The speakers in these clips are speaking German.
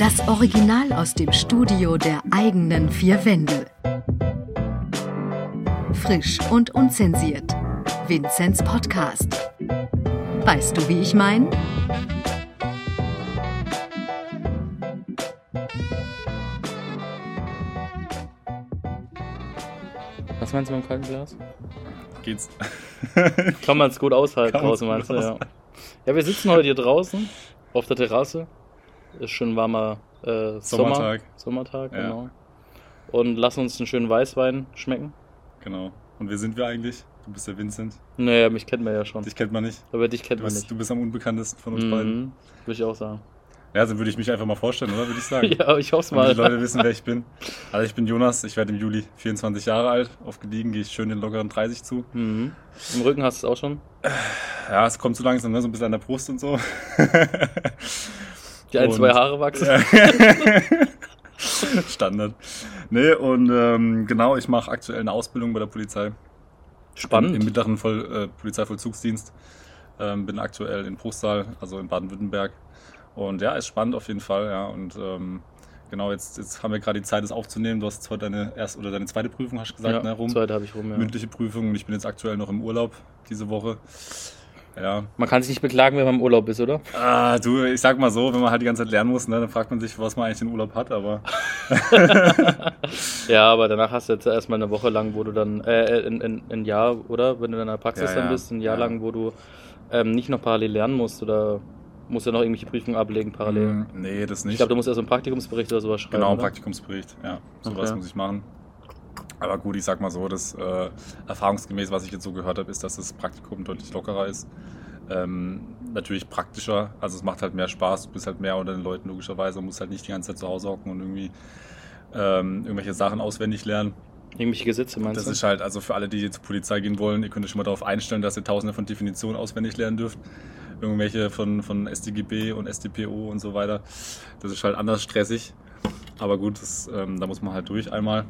Das Original aus dem Studio der eigenen vier Wände. Frisch und unzensiert. Vinzenz Podcast. Weißt du, wie ich meine? Was meinst du mit dem kalten Glas? Geht's? Kann man es gut aushalten Kann draußen, meinst du? Ja. aushalten. ja, wir sitzen heute hier draußen auf der Terrasse. Ist schon warmer äh, Sommer, Sommertag. Sommertag, Ja. genau. Und lassen uns einen schönen Weißwein schmecken. Genau. Und wer sind wir eigentlich? Du bist der Vincent. Naja, mich kennt man ja schon. Dich kennt man nicht. Aber dich kennt Du man bist, nicht. du bist am unbekanntesten von uns beiden. Mhm, würde ich auch sagen. Ja, dann würde ich mich einfach mal vorstellen, oder? Würde ich sagen. Ja, ich hoffe Damit mal. die Leute wissen, wer ich bin. Also ich bin Jonas, ich werde im Juli 24 Jahre alt. Aufgeliegen gehe ich schön den lockeren 30 zu. Mhm. Im Rücken hast du es auch schon. Ja, es kommt so langsam, ne? so ein bisschen an der Brust und so. Die ein, Und- zwei Haare wachsen. Standard. Nee, und ähm, genau, ich mache aktuell eine Ausbildung bei der Polizei. Spannend. Im, im mittleren Voll, äh, Polizeivollzugsdienst. Ähm, bin aktuell in Bruchsal, also in Baden-Württemberg. Und ja, ist spannend auf jeden Fall, ja. Und ähm, genau, jetzt, jetzt haben wir gerade die Zeit, das aufzunehmen. Du hast zwar deine erste oder deine zweite Prüfung, hast du gesagt, ja, ne, rum. zweite habe ich rum, ja. Mündliche Prüfung und ich bin jetzt aktuell noch im Urlaub diese Woche. Ja. Man kann sich nicht beklagen, wenn man im Urlaub ist, oder? Ah, du, ich sag mal so, wenn man halt die ganze Zeit lernen muss, ne, dann fragt man sich, was man eigentlich in Urlaub hat, aber Ja, aber danach hast du jetzt erstmal eine Woche lang, wo du dann, äh, ein, ein, ein Jahr, oder? Wenn du in der Praxis Ja, dann ja, bist, ein Jahr ja. lang, wo du ähm, nicht noch parallel lernen musst oder musst du noch irgendwelche Prüfungen ablegen parallel. Mm, nee, das nicht. Ich glaube, du musst erst einen Praktikumsbericht oder sowas schreiben. Genau, ein oder? Praktikumsbericht, ja. Sowas Okay. muss ich machen. Aber gut, ich sag mal so, dass äh, erfahrungsgemäß, was ich jetzt so gehört habe, ist, dass das Praktikum deutlich lockerer ist. Ähm, natürlich praktischer, also es macht halt mehr Spaß, du bist halt mehr unter den Leuten logischerweise und musst halt nicht die ganze Zeit zu Hause hocken und irgendwie ähm, irgendwelche Sachen auswendig lernen. Irgendwelche Gesetze meinst Das du? ist halt, also für alle, die zur Polizei gehen wollen, ihr könnt euch schon mal darauf einstellen, dass ihr tausende von Definitionen auswendig lernen dürft. Irgendwelche von, von StGB und StPO und so weiter. Das ist halt anders stressig. Aber gut, das, ähm, da muss man halt durch einmal.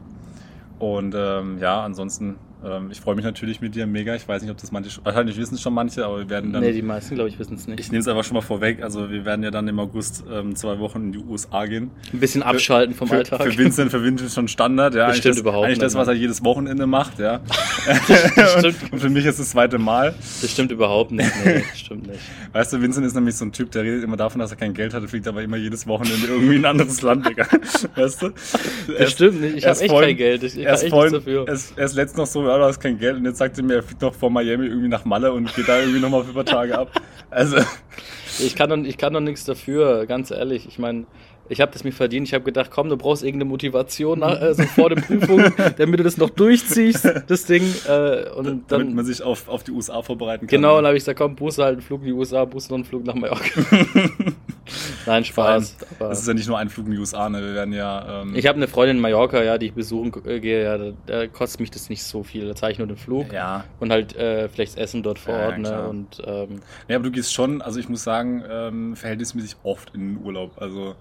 Und ähm, ja, ansonsten, ähm, ich freue mich natürlich mit dir mega. Ich weiß nicht, ob das manche, wahrscheinlich wissen es schon manche, aber wir werden dann. nee, die meisten, glaube ich, wissen es nicht. ich nehme es einfach schon mal vorweg. Also wir werden ja dann im August ähm, zwei Wochen in die USA gehen. Ein bisschen abschalten vom für, Alltag. Für Vincent, für Vincent schon Standard, ja. Das Eigentlich stimmt das, überhaupt Eigentlich nicht, das, was Mann. er jedes Wochenende macht, ja. Stimmt. und für mich ist das zweite Mal. Das stimmt überhaupt nicht. Nee, stimmt nicht. Weißt du, Vincent ist nämlich so ein Typ, der redet immer davon, dass er kein Geld hat, fliegt aber immer jedes Wochenende irgendwie in ein anderes Land, Digga. Weißt du? Das stimmt nicht. Ich habe echt kein Geld. Ich, ich erst echt vorhin, nichts dafür. erst, erst letztens noch so, ja, du hast kein Geld und jetzt sagt er mir, er fliegt noch vor Miami irgendwie nach Malle und geht da irgendwie nochmal für ein paar Tage ab. Also, Ich kann, doch, ich kann doch nichts dafür, ganz ehrlich. Ich meine, ich habe das mir verdient. Ich habe gedacht, komm, du brauchst irgendeine Motivation nach, äh, so vor der Prüfung, damit du das noch durchziehst, das Ding. Äh, und damit dann, man sich auf, auf die USA vorbereiten kann. genau, und dann habe ich gesagt, komm, buchst halt einen Flug in die USA, buchst noch einen Flug nach Mallorca. Nein, Spaß. Aber Das ist ja nicht nur ein Flug in die USA, ne? Wir werden ja. Ähm, ich habe eine Freundin in Mallorca, ja, die ich besuchen äh, gehe. Ja, da, da kostet mich das nicht so viel. Da zahle ich nur den Flug ja, und halt äh, vielleicht das Essen dort vor Ja, Ort. Ne? Und ähm, Ja, aber du gehst schon, also ich muss sagen, ähm, verhältnismäßig oft in den Urlaub. Also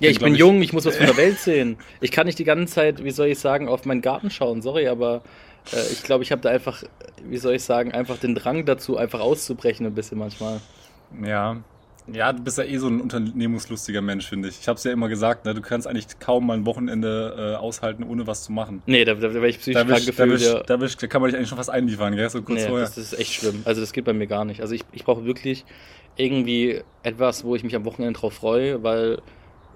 Ja, kenn, ich bin jung, ich muss was von der Welt sehen. Ich kann nicht die ganze Zeit, wie soll ich sagen, auf meinen Garten schauen, sorry, aber äh, ich glaube, ich habe da einfach, wie soll ich sagen, einfach den Drang dazu, einfach auszubrechen ein bisschen manchmal. Ja. Ja, du bist ja eh so ein unternehmungslustiger Mensch, finde ich. Ich habe es ja immer gesagt, ne? du kannst eigentlich kaum mal ein Wochenende äh, aushalten, ohne was zu machen. Nee, da, da, da wäre ich psychisch Da, wisch, da, gefühlt. wisch, Ja. da, wisch, da kann man dich eigentlich schon fast einliefern, gell? So kurz Nee, vorher. das ist echt schlimm. Also das geht bei mir gar nicht. Also ich, ich brauche wirklich irgendwie etwas, wo ich mich am Wochenende drauf freue, weil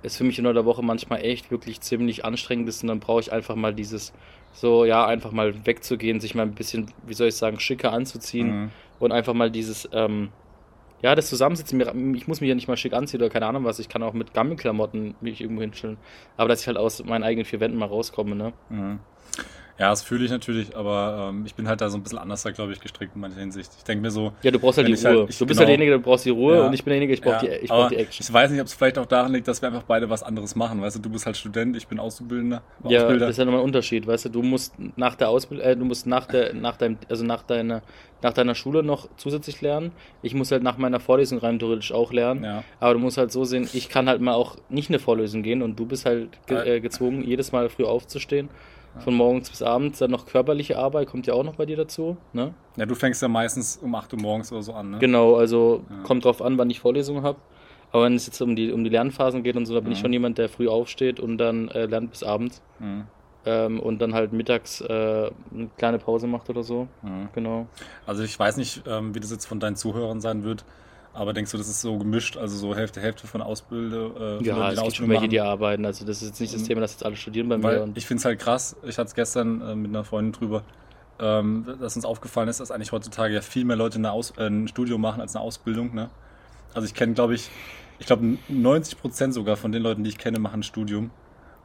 es für mich in der Woche manchmal echt wirklich ziemlich anstrengend ist und dann brauche ich einfach mal dieses, so ja, einfach mal wegzugehen, sich mal ein bisschen, wie soll ich sagen, schicker anzuziehen. Mhm. und einfach mal dieses, ähm, ja, das Zusammensitzen. Ich muss mich ja nicht mal schick anziehen oder keine Ahnung was. Ich kann auch mit Gammelklamotten mich irgendwo hinstellen. Aber dass ich halt aus meinen eigenen vier Wänden mal rauskomme, ne? Mhm. Ja, das fühle ich natürlich, aber ähm, ich bin halt da so ein bisschen anders, glaube ich, gestrickt in mancher Hinsicht. Ich denke mir so, Ja, du brauchst halt die halt- Ruhe. ich- du bist genau. halt derjenige, du brauchst die Ruhe Ja. und ich bin derjenige, ich brauch Ja, die, ich brauch die Action. Ich weiß nicht, ob es vielleicht auch daran liegt, dass wir einfach beide was anderes machen. Weißt du, du bist halt Student, ich bin Auszubildender. Ja, Ausbilder. das ist ja nochmal ein Unterschied, weißt du, du musst nach der Ausbildung, äh, du musst nach der, nach deinem, also nach deiner, nach deiner Schule noch zusätzlich lernen. Ich muss halt nach meiner Vorlesung rein theoretisch auch lernen. ja. Aber du musst halt so sehen, ich kann halt mal auch nicht eine Vorlesung gehen und du bist halt ge Äh. äh, gezwungen, jedes Mal früh aufzustehen. Von morgens bis abends, dann noch körperliche Arbeit, kommt ja auch noch bei dir dazu. Ne? ja, du fängst ja meistens um 8 Uhr morgens oder so an, ne? Genau, also Ja. kommt drauf an, wann ich Vorlesungen habe. Aber wenn es jetzt um die, um die Lernphasen geht und so, da bin ich Mhm. schon jemand, der früh aufsteht und dann äh, lernt bis abends Mhm. ähm, und dann halt mittags äh, eine kleine Pause macht oder so. Mhm. Genau. Also ich weiß nicht, ähm, wie das jetzt von deinen Zuhörern sein wird, aber denkst du, das ist so gemischt, also so Hälfte, Hälfte von Ausbilder? Äh, von Ja, die es gibt schon welche, machen? die arbeiten. Also das ist jetzt nicht das Mhm. Thema, dass jetzt alle studieren bei mir. Weil Und ich finde es halt krass, ich hatte es gestern äh, mit einer Freundin drüber, ähm, dass uns aufgefallen ist, dass eigentlich heutzutage ja viel mehr Leute eine Aus äh, ein Studium machen als eine Ausbildung. Ne? Also ich kenne, glaube ich, ich glaube 90 Prozent sogar von den Leuten, die ich kenne, machen ein Studium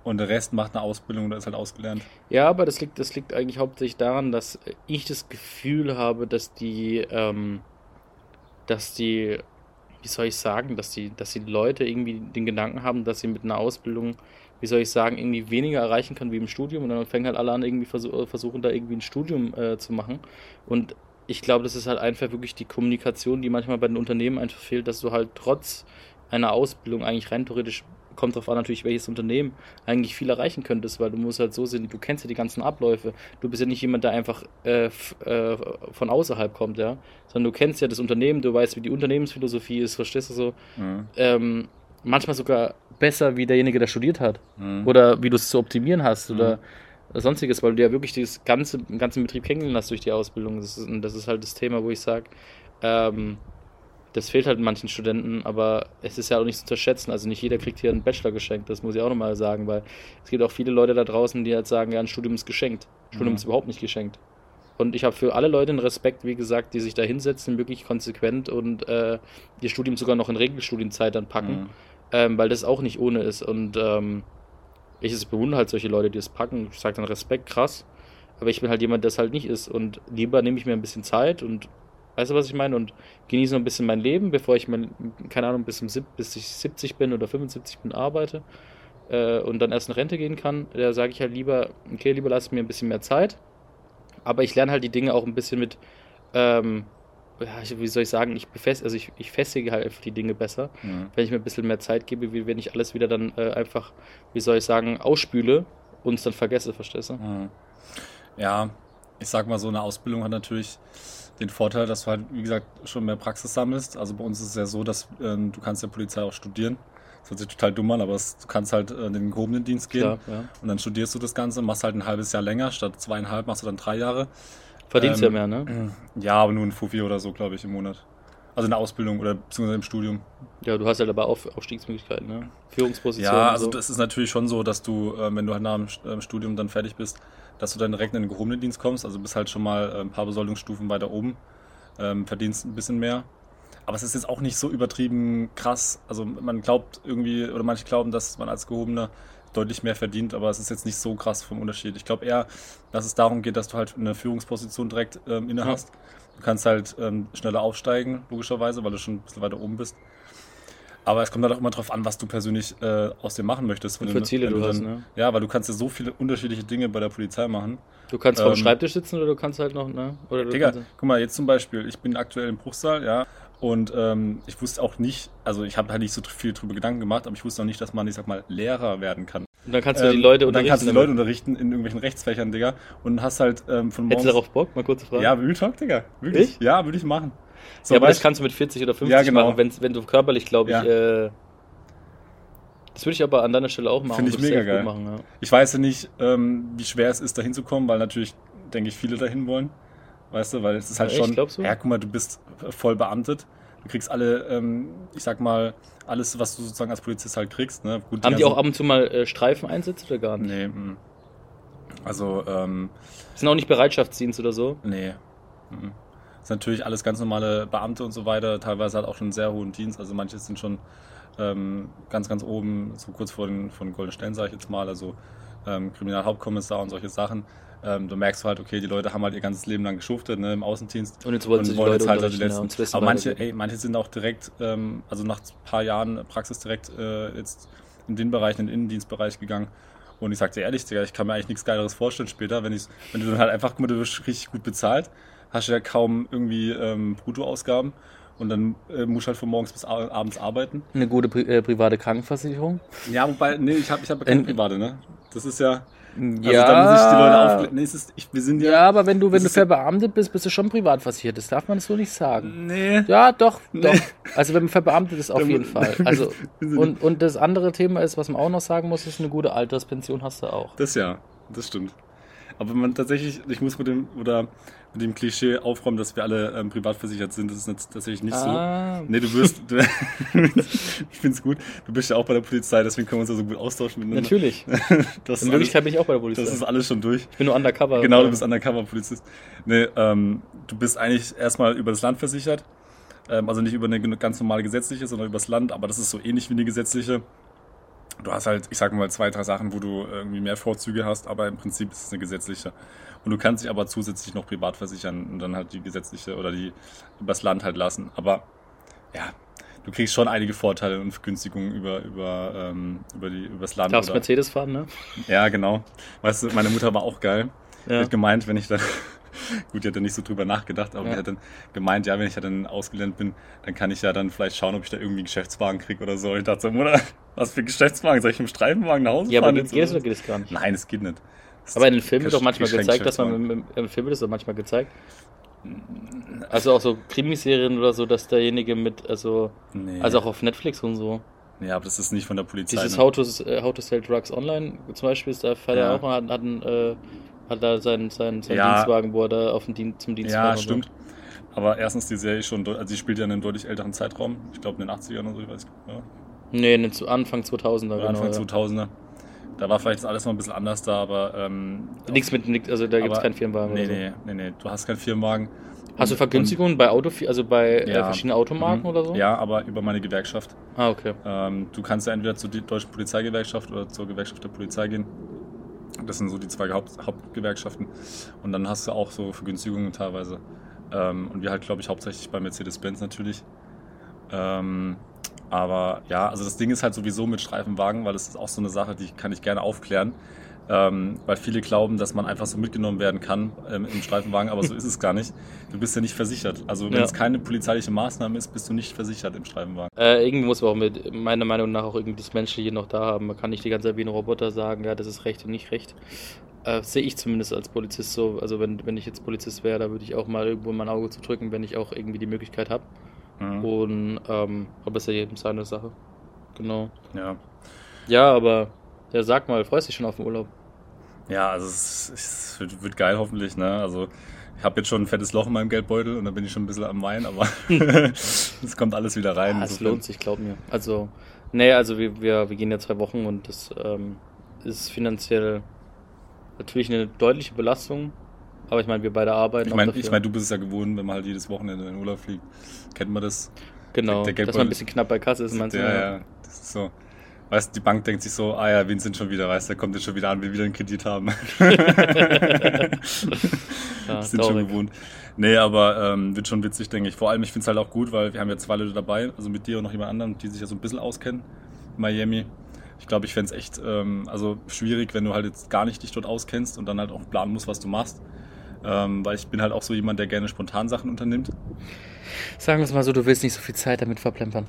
und der Rest macht eine Ausbildung oder ist halt ausgelernt. Ja, aber das liegt, das liegt eigentlich hauptsächlich daran, dass ich das Gefühl habe, dass die, ähm, dass die, wie soll ich sagen, dass die, dass die Leute irgendwie den Gedanken haben, dass sie mit einer Ausbildung, wie soll ich sagen, irgendwie weniger erreichen können wie im Studium und dann fangen halt alle an, irgendwie versuch, versuchen da irgendwie ein Studium äh, zu machen. Und ich glaube, das ist halt einfach wirklich die Kommunikation, die manchmal bei den Unternehmen einfach fehlt, dass du halt trotz einer Ausbildung eigentlich rein theoretisch kommt drauf an natürlich welches Unternehmen eigentlich viel erreichen könntest, weil du musst halt so sehen, du kennst ja die ganzen Abläufe. Du bist ja nicht jemand, der einfach äh, f- äh, von außerhalb kommt, ja, sondern du kennst ja das Unternehmen, du weißt, wie die Unternehmensphilosophie ist, verstehst du so? Mhm. Ähm, manchmal sogar besser wie derjenige, der studiert hat Mhm. oder wie du es zu optimieren hast Mhm. oder sonstiges, weil du ja wirklich dieses ganze, den ganzen Betrieb kennengelernt hast durch die Ausbildung. Das ist, und das ist halt das Thema, wo ich sage, ähm, das fehlt halt manchen Studenten, aber es ist ja auch nicht zu unterschätzen. Also nicht jeder kriegt hier einen Bachelor geschenkt, das muss ich auch nochmal sagen, weil es gibt auch viele Leute da draußen, die halt sagen, ja, ein Studium ist geschenkt. Studium Mhm. ist überhaupt nicht geschenkt. Und ich habe für alle Leute einen Respekt, wie gesagt, die sich da hinsetzen, wirklich konsequent und äh, ihr Studium sogar noch in Regelstudienzeit dann packen Mhm. ähm, weil das auch nicht ohne ist. Und ähm, ich es bewundere halt solche Leute, die es packen. Ich sage dann Respekt, krass. Aber ich bin halt jemand, der es halt nicht ist. Und lieber nehme ich mir ein bisschen Zeit und weißt du, was ich meine? Und genieße noch ein bisschen mein Leben, bevor ich mein, keine Ahnung, bis, um, bis ich 70 bin oder 75 bin, arbeite äh, und dann erst in Rente gehen kann. Da sage ich halt lieber, okay, lieber lass mir ein bisschen mehr Zeit. Aber ich lerne halt die Dinge auch ein bisschen mit, ähm, wie soll ich sagen, ich befest, also ich, ich festige halt einfach die Dinge besser Mhm. wenn ich mir ein bisschen mehr Zeit gebe, wie wenn ich alles wieder dann äh, einfach, wie soll ich sagen, ausspüle und es dann vergesse, verstehst du? Mhm. Ja, ich sag mal, so eine Ausbildung hat natürlich den Vorteil, dass du halt, wie gesagt, schon mehr Praxis sammelst. Also bei uns ist es ja so, dass ähm, du kannst der Polizei auch studieren. Das hört sich total dumm an, aber es, du kannst halt äh, in den gehobenen Dienst gehen Klar, ja. und dann studierst du das Ganze, machst halt ein halbes Jahr länger, statt zweieinhalb machst du dann drei Jahre. Verdienst Ähm, ja mehr, ne? Ja, aber nur ein Fuffi oder so, glaube ich, im Monat. Also in der Ausbildung oder beziehungsweise im Studium. Ja, du hast halt aber Auf Aufstiegsmöglichkeiten, ne? Führungspositionen. Ja, also so. das ist natürlich schon so, dass du, äh, wenn du halt nach dem ähm, Studium dann fertig bist, dass du dann direkt in den gehobenen Dienst kommst. Also bist halt schon mal äh, ein paar Besoldungsstufen weiter oben, ähm, verdienst ein bisschen mehr. Aber es ist jetzt auch nicht so übertrieben krass. Also man glaubt irgendwie, oder manche glauben, dass man als Gehobener deutlich mehr verdient, aber es ist jetzt nicht so krass vom Unterschied. Ich glaube eher, dass es darum geht, dass du halt eine Führungsposition direkt ähm, inne hast. Du kannst halt ähm, schneller aufsteigen, logischerweise, weil du schon ein bisschen weiter oben bist. Aber es kommt halt auch immer drauf an, was du persönlich äh, aus dir machen möchtest. Und für du- Ziele du hast, ne? Ja, weil du kannst ja so viele unterschiedliche Dinge bei der Polizei machen. Du kannst vor dem ähm, Schreibtisch sitzen oder du kannst halt noch, ne? Oder du Digga, guck mal, jetzt zum Beispiel, ich bin aktuell im Bruchsal, ja, und ähm, ich wusste auch nicht, also ich habe halt nicht so viel drüber Gedanken gemacht, aber ich wusste auch nicht, dass man, ich sag mal, Lehrer werden kann. und dann kannst du die Ähm, Leute und dann kannst du die. Leute unterrichten in irgendwelchen Rechtsfächern, Digga, und hast halt ähm, von Hättest morgens... du darauf Bock? Mal kurze Frage. Ja, Real Talk, Digga, wirklich. Ich? Ja, würde ich machen. So, ja, aber das kannst du mit 40 oder 50 Ja, genau. machen, wenn's, wenn du körperlich, glaube ich, Ja. äh, das würde ich aber an deiner Stelle auch machen. Finde ich mega geil. Machen, ja. Ich weiß ja nicht, ähm, wie schwer es ist, da hinzukommen, weil natürlich, denke ich, viele dahin wollen. Weißt du, weil es ist halt Ja, echt? schon. Glaubst du? Ja, guck mal, du bist voll beamtet. Du kriegst alle, ähm, ich sag mal, alles, was du sozusagen als Polizist halt kriegst. Ne? Gut, Haben die ganzen- auch ab und zu mal äh, Streifeneinsätze oder gar nicht? Nee, mm. Also, ähm, Sind auch nicht Bereitschaftsdienst oder so? nee. Mhm. Ist natürlich alles ganz normale Beamte und so weiter. Teilweise halt auch schon einen sehr hohen Dienst. Also manche sind schon ähm, ganz, ganz oben, so kurz vor den, vor den goldenen Stellen, sage ich jetzt mal. Also ähm, Kriminalhauptkommissar und solche Sachen. Ähm, du merkst halt, okay, die Leute haben halt ihr ganzes Leben lang geschuftet ne, im Außendienst. Und jetzt wollen sie wollen Leute jetzt halt die ja, letzten. Wissen aber manche, ey, manche sind auch direkt, ähm, also nach ein paar Jahren Praxis direkt äh, jetzt in den Bereich, in den Innendienstbereich gegangen. Und ich sag dir ehrlich, Digga, ich kann mir eigentlich nichts Geileres vorstellen später, wenn, ich, wenn du dann halt einfach, guck mal, du wirst richtig gut bezahlt, hast ja kaum irgendwie ähm, Bruttoausgaben und dann äh, musst du halt von morgens bis abends arbeiten. Eine gute Pri äh, private Krankenversicherung? Ja, wobei, nee, ich habe ich hab ja keine private, ne? Das ist ja, Ja, Also da muss ich die Leute aufklären. Nee, es ist, ich, wir sind ja. ja, aber wenn du, wenn du ja- verbeamtet bist, bist du schon privat versichert. Das darf man so nicht sagen. Nee. Ja, doch, Nee. doch. Also wenn man verbeamtet ist, auf jeden Fall. Also und, und das andere Thema ist, was man auch noch sagen muss, ist eine gute Alterspension hast du auch. Das ja, das stimmt. Aber wenn man tatsächlich, ich muss mit dem, oder mit dem Klischee aufräumen, dass wir alle ähm, privat versichert sind, das ist tatsächlich nicht Ah. so. Nee, du wirst, du, ich find's gut, du bist ja auch bei der Polizei, deswegen können wir uns ja so gut austauschen miteinander. Natürlich. Das In Wirklichkeit bin ich auch bei der Polizei. das ist alles schon durch. ich bin nur undercover. Genau, du bist Undercover-Polizist. Nee, ähm, du bist eigentlich erstmal über das Land versichert. Ähm, also nicht über eine ganz normale gesetzliche, sondern über das Land, aber das ist so ähnlich wie eine gesetzliche. Du hast halt, ich sag mal, zwei, drei Sachen, wo du irgendwie mehr Vorzüge hast, aber im Prinzip ist es eine gesetzliche. Und du kannst dich aber zusätzlich noch privat versichern und dann halt die gesetzliche oder die übers Land halt lassen. Aber ja, du kriegst schon einige Vorteile und Vergünstigungen über, über, ähm, über die, übers Land. Darfst oder- Mercedes fahren, ne? ja, genau. Weißt du, meine Mutter war auch geil. Ja. hat gemeint, wenn ich dann, gut, die hat dann nicht so drüber nachgedacht, aber Ja. die hat dann gemeint, ja, wenn ich ja dann ausgelernt bin, dann kann ich ja dann vielleicht schauen, ob ich da irgendwie einen Geschäftswagen kriege oder so. Ich dachte so, Mutter, was für ein Geschäftswagen? Soll ich dem Streifenwagen nach Hause Ja, aber fahren? geht jetzt es oder oder geht es gar nicht? Nein, es geht nicht. Das Aber in den Filmen wird doch manchmal gezeigt, dass man im, im Film wird das doch manchmal gezeigt. Also auch so Krimiserien oder so, dass derjenige mit, also, Nee. also auch auf Netflix und so. nee, aber das ist nicht von der Polizei. Dieses ne? How to, How to Sell Drugs Online zum Beispiel, ist da fährt Ja. auch, hat, hat, einen, äh, hat da seinen, seinen, seinen Ja. Dienstwagen, wo er da auf den Dien zum Dienst Ja, stimmt. Aber erstens die Serie schon, also sie spielt ja in einem deutlich älteren Zeitraum. Ich glaube in den 80ern oder so, ich weiß nicht. Ja. Nee, Anfang 2000er, Oder genau. Anfang ja. 2000er. Da war vielleicht alles noch ein bisschen anders da, aber. Ähm, Nichts mit, also da gibt es keinen Firmenwagen Nee, so. nee, nee, nee. Du hast keinen Firmenwagen. Hast du Vergünstigungen bei Auto, also bei äh, Ja. verschiedenen Automarken Mhm. oder so? Ja, aber über meine Gewerkschaft. Ah, okay. Ähm, du kannst ja entweder zur deutschen Polizeigewerkschaft oder zur Gewerkschaft der Polizei gehen. Das sind so die zwei Haupt Hauptgewerkschaften. Und dann hast du auch so Vergünstigungen teilweise. Ähm, und wir halt, glaube ich, hauptsächlich bei Mercedes-Benz natürlich. Ähm, aber ja, also das Ding ist halt sowieso mit Streifenwagen, weil das ist auch so eine Sache, die kann ich gerne aufklären. Ähm, weil viele glauben, dass man einfach so mitgenommen werden kann ähm, im Streifenwagen, aber so ist es gar nicht. Du bist ja nicht versichert. Also wenn Ja. es keine polizeiliche Maßnahme ist, bist du nicht versichert im Streifenwagen. Äh, irgendwie muss man auch mit, meiner Meinung nach auch irgendwie das Menschliche noch da haben. Man kann nicht die ganze Zeit wie ein Roboter sagen, ja, das ist recht und nicht recht. Äh, Sehe ich zumindest als Polizist so. Also wenn, wenn ich jetzt Polizist wäre, da würde ich auch mal irgendwo mein Auge zu drücken, wenn ich auch irgendwie die Möglichkeit habe. Mhm. Und ähm, aber ist ja jedem seine Sache. Genau. Ja. Ja, aber ja, sag mal, freust dich schon auf den Urlaub? Ja, also es, es wird, wird geil hoffentlich, ne? Also ich habe jetzt schon ein fettes Loch in meinem Geldbeutel und da bin ich schon ein bisschen am Wein, aber es kommt alles wieder rein. Ah, es lohnt sich, glaub mir. Also, nee, also wir, wir, wir gehen ja zwei Wochen und das ähm, ist finanziell natürlich eine deutliche Belastung. Aber ich meine, wir beide arbeiten Ich meine, ich mein, du bist es ja gewohnt, wenn man halt jedes Wochenende in den Urlaub fliegt. Kennt man das? genau, der dass Geldbeutel- man ein bisschen knapp bei Kasse ist, meinst du? ja, ja, das ist so. Weißt du, die Bank denkt sich so, ah ja, Vincent schon wieder, weißt du, der kommt jetzt schon wieder an, will wieder einen Kredit haben. Ja, sind schon gewohnt. Nee, aber ähm, wird schon witzig, denke ich. Vor allem, ich finde es halt auch gut, weil wir haben ja zwei Leute dabei, also mit dir und noch jemand anderen, die sich ja so ein bisschen auskennen. in Miami. Ich glaube, ich fände es echt ähm, also schwierig, wenn du halt jetzt gar nicht dich dort auskennst und dann halt auch planen musst, was du machst. Ähm, weil ich bin halt auch so jemand, der gerne spontan Sachen unternimmt. Sagen wir es mal so, du willst nicht so viel Zeit damit verplempern.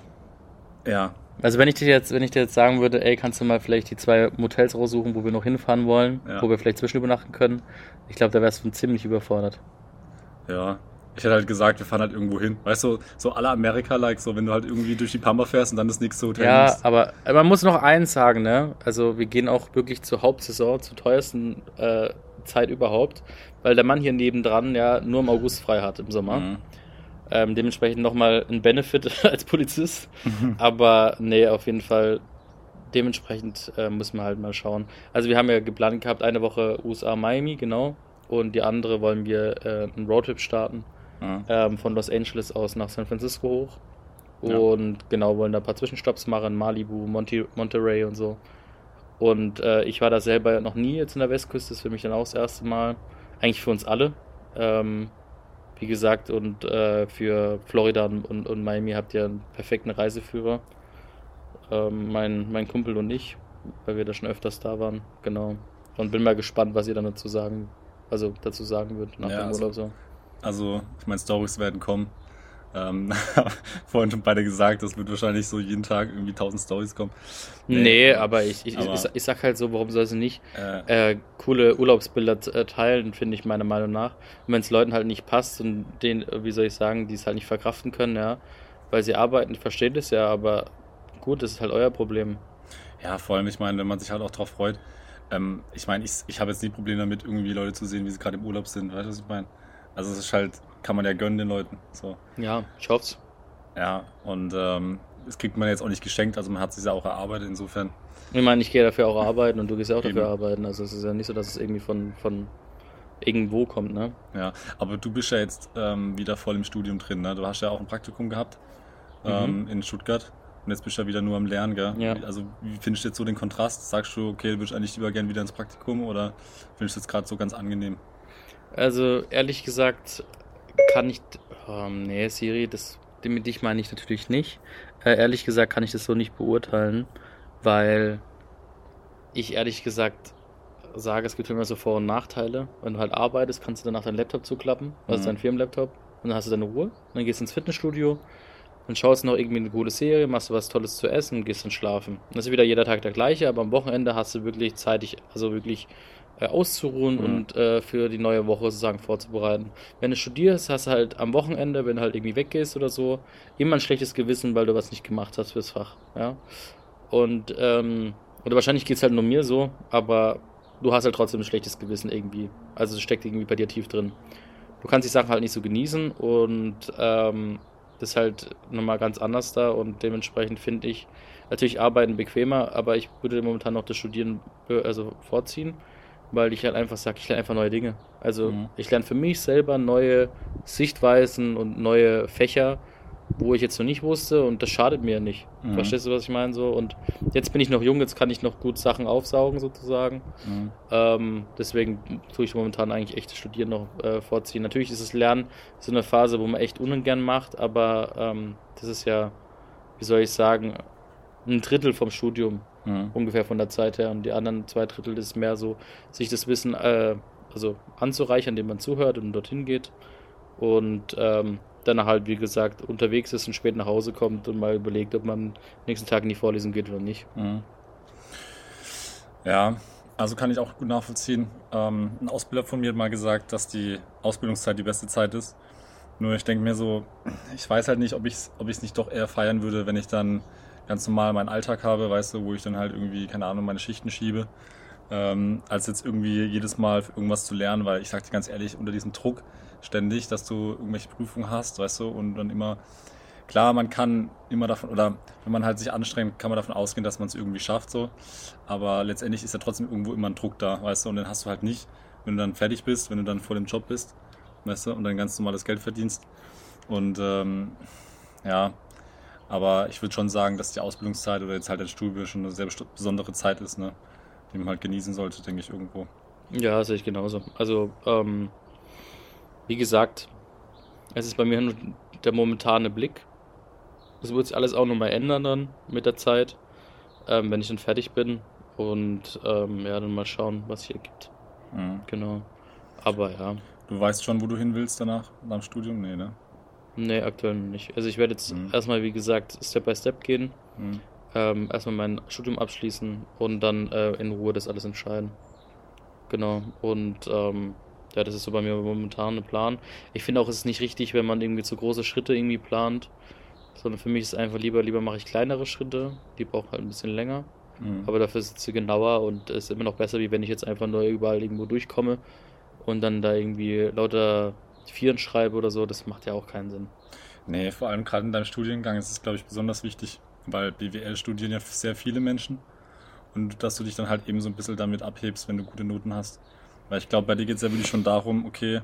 Ja, Also wenn ich dir jetzt, wenn ich dir jetzt sagen würde, ey, kannst du mal vielleicht die zwei Motels raussuchen, wo wir noch hinfahren wollen, Ja. wo wir vielleicht zwischen übernachten können, ich glaube, da wärst du ziemlich überfordert. ja. Ich hätte halt gesagt, wir fahren halt irgendwo hin. Weißt du, so alle Amerika-like, so wenn du halt irgendwie durch die Pampa fährst und dann das nächste Hotel Ja, nimmst. aber man muss noch eins sagen, ne? Also wir gehen auch wirklich zur Hauptsaison, zur teuersten äh, Zeit überhaupt, weil der Mann hier nebendran ja nur im August frei hat im Sommer. Mhm. Ähm, dementsprechend nochmal ein Benefit als Polizist. Aber nee, auf jeden Fall dementsprechend äh, müssen wir halt mal schauen. Also wir haben ja geplant gehabt, eine Woche USA, Miami, genau. Und die andere wollen wir äh, einen Roadtrip starten. Ja. ähm, von Los Angeles aus nach San Francisco hoch. Ja. Und genau, wollen da ein paar Zwischenstopps machen, Malibu, Monty, Monterey und so. Und äh, ich war da selber noch nie jetzt in der Westküste, das ist für mich dann auch das erste Mal. Eigentlich für uns alle. Ähm, wie gesagt, und äh, für Florida und, und, Miami habt ihr einen perfekten Reiseführer. Ähm, mein, mein Kumpel und ich, weil wir da schon öfters da waren. Genau. Und bin mal gespannt, was ihr dann dazu sagen, also dazu sagen würdet nach Ja, dem also- Urlaub so. Also, ich meine, Stories werden kommen. Ähm, vorhin schon beide gesagt, das wird wahrscheinlich so jeden Tag irgendwie 1000 Stories kommen. Nee, nee aber, ich, ich, aber ich, ich, sag halt so, warum soll sie nicht äh, äh, coole Urlaubsbilder äh, teilen, finde ich meiner Meinung nach. Und wenn es Leuten halt nicht passt und den, wie soll ich sagen, die es halt nicht verkraften können, ja, weil sie arbeiten, ich verstehe das ja, aber gut, das ist halt euer Problem. Ja, vor allem, ich meine, wenn man sich halt auch drauf freut. Ähm, ich meine, ich, ich habe jetzt nie Probleme damit, irgendwie Leute zu sehen, wie sie gerade im Urlaub sind. Weißt du, was ich meine? Also es ist halt, kann man ja gönnen den Leuten. So. Ja, ich hoffe Ja, und ähm, das kriegt man jetzt auch nicht geschenkt, also man hat sich ja auch erarbeitet, insofern. Ich meine, ich gehe dafür auch arbeiten und du gehst ja auch Eben. dafür arbeiten. Also es ist ja nicht so, dass es irgendwie von, von irgendwo kommt, ne? Ja, aber du bist ja jetzt ähm, wieder voll im Studium drin, ne? Du hast ja auch ein Praktikum gehabt ähm, mhm. in Stuttgart. Und jetzt bist du ja wieder nur am Lernen, gell? Ja. Also wie findest du jetzt so den Kontrast? Sagst du, okay, du würdest eigentlich lieber gerne wieder ins Praktikum oder findest du es gerade so ganz angenehm? Also ehrlich gesagt kann ich, ähm, nee, Siri, das, mit dich meine ich natürlich nicht. Äh, ehrlich gesagt kann ich das so nicht beurteilen, weil ich ehrlich gesagt sage, es gibt immer so Vor- und Nachteile. Wenn du halt arbeitest, kannst du danach deinen Laptop zuklappen, also mhm. deinen Firmenlaptop, und dann hast du deine Ruhe. Dann gehst du ins Fitnessstudio, dann schaust du noch irgendwie eine coole Serie, machst du was Tolles zu essen und gehst dann schlafen. Das ist wieder jeder Tag der gleiche, aber am Wochenende hast du wirklich zeitig, also wirklich auszuruhen mhm. und äh, für die neue Woche sozusagen vorzubereiten. Wenn du studierst, hast du halt am Wochenende, wenn du halt irgendwie weggehst oder so, immer ein schlechtes Gewissen, weil du was nicht gemacht hast fürs Fach. Ja? Und, ähm, oder wahrscheinlich geht es halt nur mir so, aber du hast halt trotzdem ein schlechtes Gewissen irgendwie. Also es steckt irgendwie bei dir tief drin. Du kannst die Sachen halt nicht so genießen und ähm, das ist halt nochmal ganz anders da und dementsprechend finde ich natürlich Arbeiten bequemer, aber ich würde momentan noch das Studieren also vorziehen, weil ich halt einfach sage, ich lerne einfach neue Dinge. Also mhm. ich lerne für mich selber neue Sichtweisen und neue Fächer wo ich jetzt noch nicht wusste und das schadet mir nicht. Mhm. Verstehst du, was ich meine? So, und jetzt bin ich noch jung, jetzt kann ich noch gut Sachen aufsaugen sozusagen. Mhm. Ähm, deswegen tue ich momentan eigentlich echt das Studieren noch äh, vorziehen. Natürlich ist das Lernen so eine Phase, wo man echt ungern macht, aber ähm, das ist ja, wie soll ich sagen, ein Drittel vom Studium mhm. ungefähr von der Zeit her und die anderen zwei Drittel ist mehr so, sich das Wissen äh, also anzureichern, indem man zuhört und dorthin geht und ähm, dann halt, wie gesagt, unterwegs ist und spät nach Hause kommt und mal überlegt, ob man nächsten Tag in die Vorlesung geht oder nicht. Mhm. Ja, also kann ich auch gut nachvollziehen. Ähm, ein Ausbilder von mir hat mal gesagt, dass die Ausbildungszeit die beste Zeit ist. Nur ich denke mir so, ich weiß halt nicht, ob ich es ob nicht doch eher feiern würde, wenn ich dann ganz normal meinen Alltag habe, weißt du, wo ich dann halt irgendwie, keine Ahnung, meine Schichten schiebe, ähm, als jetzt irgendwie jedes Mal irgendwas zu lernen, weil ich sag dir ganz ehrlich, unter diesem Druck, ständig, dass du irgendwelche Prüfungen hast, weißt du, und dann immer, klar, man kann immer davon, oder wenn man halt sich anstrengt, kann man davon ausgehen, dass man es irgendwie schafft, so, aber letztendlich ist ja trotzdem irgendwo immer ein Druck da, weißt du, und den hast du halt nicht, wenn du dann fertig bist, wenn du dann vor dem Job bist, weißt du, und dann ganz normales Geld verdienst. Und, ähm, ja, aber ich würde schon sagen, dass die Ausbildungszeit oder jetzt halt der Studium schon eine sehr besondere Zeit ist, ne? die man halt genießen sollte, denke ich, irgendwo. Ja, sehe ich genauso. Also, ähm, wie gesagt, es ist bei mir nur der momentane Blick. Das wird sich alles auch nochmal ändern dann mit der Zeit, ähm, wenn ich dann fertig bin. Und ähm, ja, dann mal schauen, was hier gibt. Mhm. Genau. Aber ja. Du weißt schon, wo du hin willst danach, nach dem Studium? Nee, ne? Nee, aktuell nicht. Also ich werde jetzt mhm. erstmal, wie gesagt, Step by Step gehen. Mhm. Ähm, erstmal mein Studium abschließen und dann äh, in Ruhe das alles entscheiden. Genau. Und ähm, ja, das ist so bei mir momentan ein Plan. Ich finde auch, es ist nicht richtig, wenn man irgendwie zu große Schritte irgendwie plant, sondern für mich ist es einfach lieber, lieber mache ich kleinere Schritte, die brauchen halt ein bisschen länger, mhm. aber dafür ist sie genauer und es ist immer noch besser, wie wenn ich jetzt einfach nur überall irgendwo durchkomme und dann da irgendwie lauter Vieren schreibe oder so, das macht ja auch keinen Sinn. Nee, vor allem gerade in deinem Studiengang ist es, glaube ich, besonders wichtig, weil BWL studieren ja sehr viele Menschen und dass du dich dann halt eben so ein bisschen damit abhebst, wenn du gute Noten hast. Weil ich glaube, bei dir geht es ja wirklich schon darum, okay,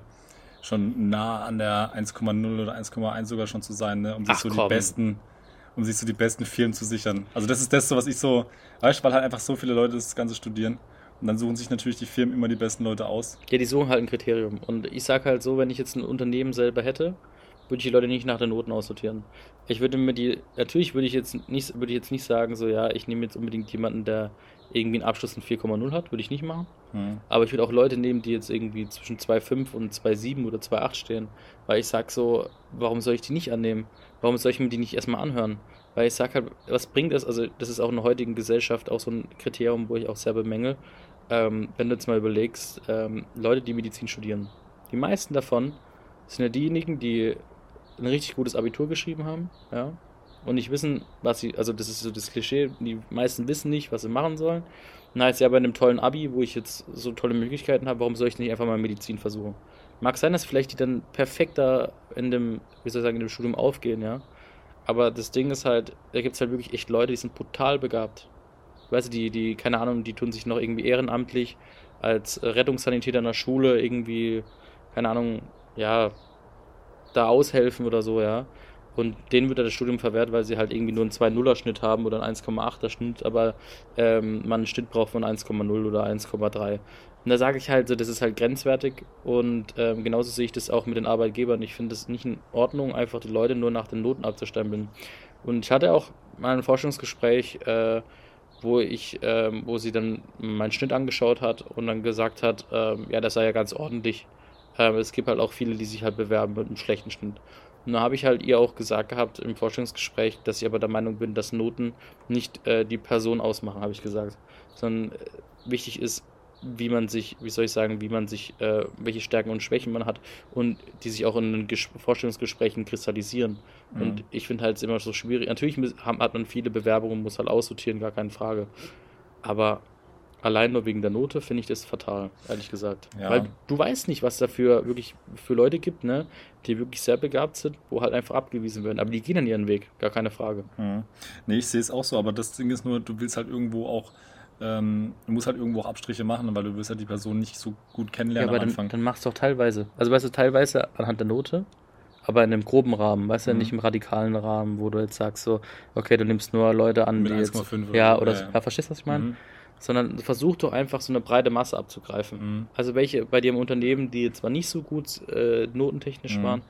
schon nah an der 1,0 oder 1,1 sogar schon zu sein, ne? um sich Ach, so komm. die besten, um sich so die besten Firmen zu sichern. Also das ist das, was ich so, weißt weil halt einfach so viele Leute das Ganze studieren. Und dann suchen sich natürlich die Firmen immer die besten Leute aus. Ja, die suchen halt ein Kriterium. Und ich sage halt so, wenn ich jetzt ein Unternehmen selber hätte, würde ich die Leute nicht nach den Noten aussortieren. Ich würde mir die, natürlich würde ich jetzt nicht, würde ich jetzt nicht sagen, so ja, ich nehme jetzt unbedingt jemanden, der irgendwie einen Abschluss in 4,0 hat, würde ich nicht machen. Mhm. Aber ich würde auch Leute nehmen, die jetzt irgendwie zwischen 2,5 und 2,7 oder 2,8 stehen. Weil ich sage so, warum soll ich die nicht annehmen? Warum soll ich mir die nicht erstmal anhören? Weil ich sage halt, was bringt es? Also, das ist auch in der heutigen Gesellschaft auch so ein Kriterium, wo ich auch sehr bemängel. Ähm, wenn du jetzt mal überlegst, ähm, Leute, die Medizin studieren, die meisten davon sind ja diejenigen, die ein richtig gutes Abitur geschrieben haben, ja, und nicht wissen, was sie, also das ist so das Klischee, die meisten wissen nicht, was sie machen sollen. Na, jetzt ja bei einem tollen Abi, wo ich jetzt so tolle Möglichkeiten habe, warum soll ich nicht einfach mal Medizin versuchen? Mag sein, dass vielleicht die dann perfekter in dem, wie soll ich sagen, in dem Studium aufgehen, ja. Aber das Ding ist halt, da gibt es halt wirklich echt Leute, die sind brutal begabt. Weißt du, die, die, keine Ahnung, die tun sich noch irgendwie ehrenamtlich als Rettungssanitäter in der Schule irgendwie, keine Ahnung, ja, da aushelfen oder so, ja. Und denen wird das Studium verwehrt, weil sie halt irgendwie nur einen 2-0er-Schnitt haben oder einen 1,8er Schnitt, aber ähm, man einen Schnitt braucht von 1,0 oder 1,3. Und da sage ich halt, so, das ist halt grenzwertig und ähm, genauso sehe ich das auch mit den Arbeitgebern. Ich finde es nicht in Ordnung, einfach die Leute nur nach den Noten abzustempeln. Und ich hatte auch mal ein Forschungsgespräch, äh, wo ich, äh, wo sie dann meinen Schnitt angeschaut hat und dann gesagt hat, äh, ja, das sei ja ganz ordentlich. Ähm, es gibt halt auch viele, die sich halt bewerben mit einem schlechten Schnitt. Und da habe ich halt ihr auch gesagt gehabt im Forschungsgespräch, dass ich aber der Meinung bin, dass Noten nicht äh, die Person ausmachen, habe ich gesagt. Sondern äh, wichtig ist, wie man sich, wie soll ich sagen, wie man sich, äh, welche Stärken und Schwächen man hat und die sich auch in den Ges Vorstellungsgesprächen kristallisieren. Mhm. Und ich finde halt immer so schwierig. Natürlich hat man viele Bewerbungen, muss halt aussortieren, gar keine Frage. Aber allein nur wegen der Note finde ich das fatal, ehrlich gesagt. Ja. Weil du weißt nicht, was dafür wirklich für Leute gibt, ne, die wirklich sehr begabt sind, wo halt einfach abgewiesen werden. Aber die gehen dann ihren Weg, gar keine Frage. Mhm. Nee, ich sehe es auch so, aber das Ding ist nur, du willst halt irgendwo auch, ähm, du musst halt irgendwo auch Abstriche machen, weil du wirst halt die Person nicht so gut kennenlernen ja, aber am Anfang. Dann, dann machst du auch teilweise. Also weißt du, teilweise anhand der Note, aber in einem groben Rahmen, weißt du, mhm. nicht im radikalen Rahmen, wo du jetzt sagst so, okay, du nimmst nur Leute an, Mit die 1,5 ja, oder ja, so, ja. verstehst du, was ich meine? Mhm sondern versuch doch einfach so eine breite Masse abzugreifen. Mhm. Also welche bei dir im Unternehmen, die zwar nicht so gut äh, notentechnisch mhm. waren,